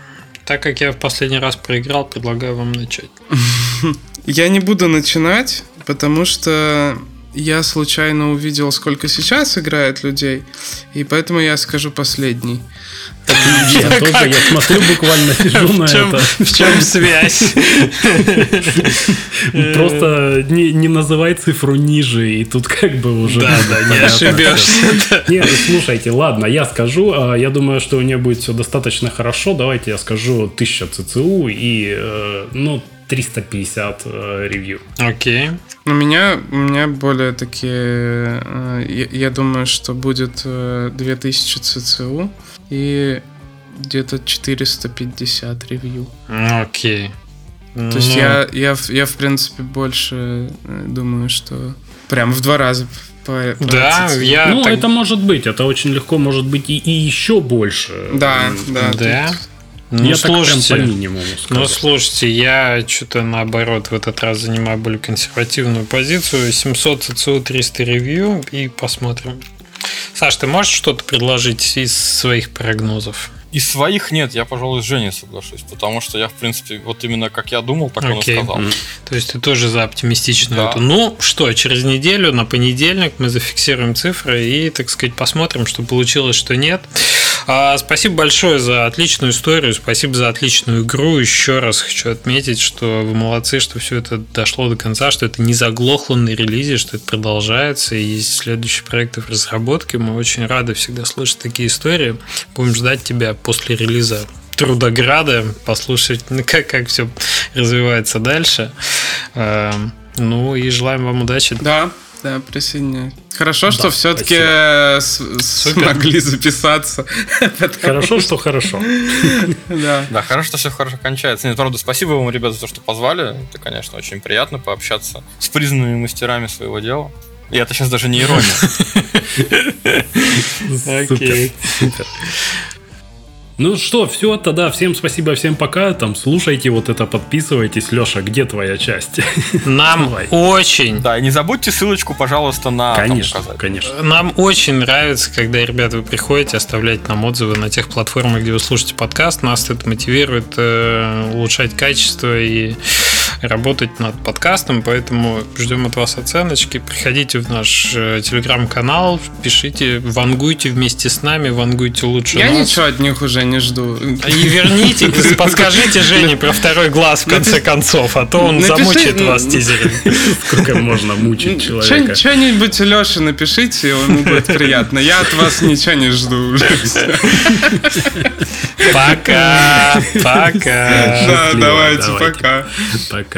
Так как я в последний раз проиграл, предлагаю вам начать. Я не буду начинать, потому что я случайно увидел, сколько сейчас играет людей, и поэтому я скажу последний. Я тоже, я смотрю, буквально сижу на это. в чем связь? Просто не, называй цифру ниже, и тут как бы уже... Да, да, не ошибешься. Нет, слушайте, ладно, я скажу. а, Я думаю, что у нее будет все достаточно хорошо. Давайте я скажу 1000 ЦЦУ и, э, ну, 350 э, ревью. Окей. У меня, у меня более такие... э, Я, я думаю, что будет э, 2000 ЦЦУ и где-то 450 ревью. Окей. То есть я, я, в- я, в принципе, больше э, думаю, что прям в два раза по, по Да, ЦЦУ. я ну, так- это может быть. Это очень легко может быть и, и еще больше. Да, да. Да. тут- Ну, Я так прям по слушайте, минимуму ну, скажу. слушайте, я что-то наоборот в этот раз занимаю более консервативную позицию. 700 ЦЦУ, 300 ревью и посмотрим. Саш, ты можешь что-то предложить из своих прогнозов? Из своих нет, я, пожалуй, с Женей соглашусь, потому что я, в принципе, вот именно как я думал, так он и сказал. Мгм. То есть ты тоже за оптимистичную Да. эту. Ну что, через неделю, на понедельник мы зафиксируем цифры и, так сказать, посмотрим, что получилось, что нет. А, спасибо большое за отличную историю, спасибо за отличную игру. Еще раз хочу отметить, что вы молодцы, что все это дошло до конца, что это не заглохло на релизе, что это продолжается, и есть следующие проекты в разработке. Мы очень рады всегда слышать такие истории. Будем ждать тебя после релиза Трудограда, послушать, как, как все развивается дальше. Эм, Ну и желаем вам удачи. Да, да, присоединяюсь. Хорошо, что Да, все-таки Супер. смогли записаться. Хорошо, что хорошо. Да. Да, хорошо, что все хорошо кончается. Нет, правда, спасибо вам, ребята, за то, что позвали. Это, конечно, очень приятно пообщаться с признанными мастерами своего дела. И это сейчас даже не ирония. Супер. Ну что, все, тогда всем спасибо, всем пока. Там слушайте вот это, подписывайтесь. Леша, где твоя часть? Нам Давай. очень Да, не забудьте ссылочку, пожалуйста, на Конечно, конечно. Нам очень нравится, когда, ребята, вы приходите, оставляете нам отзывы на тех платформах, где вы слушаете подкаст. Нас это мотивирует э, улучшать качество и работать над подкастом, поэтому ждем от вас оценочки. Приходите в наш э, телеграм-канал, пишите, вангуйте вместе с нами, вангуйте лучше Я нас. ничего от них уже не жду. И верните, подскажите Жене про второй глаз в конце концов, а то он Напиши- замучит вас тизером. Сколько можно мучить человека? Что-нибудь Леше напишите, ему будет приятно. Я от вас ничего не жду уже. Пока, пока. Да, давайте. пока. Пока.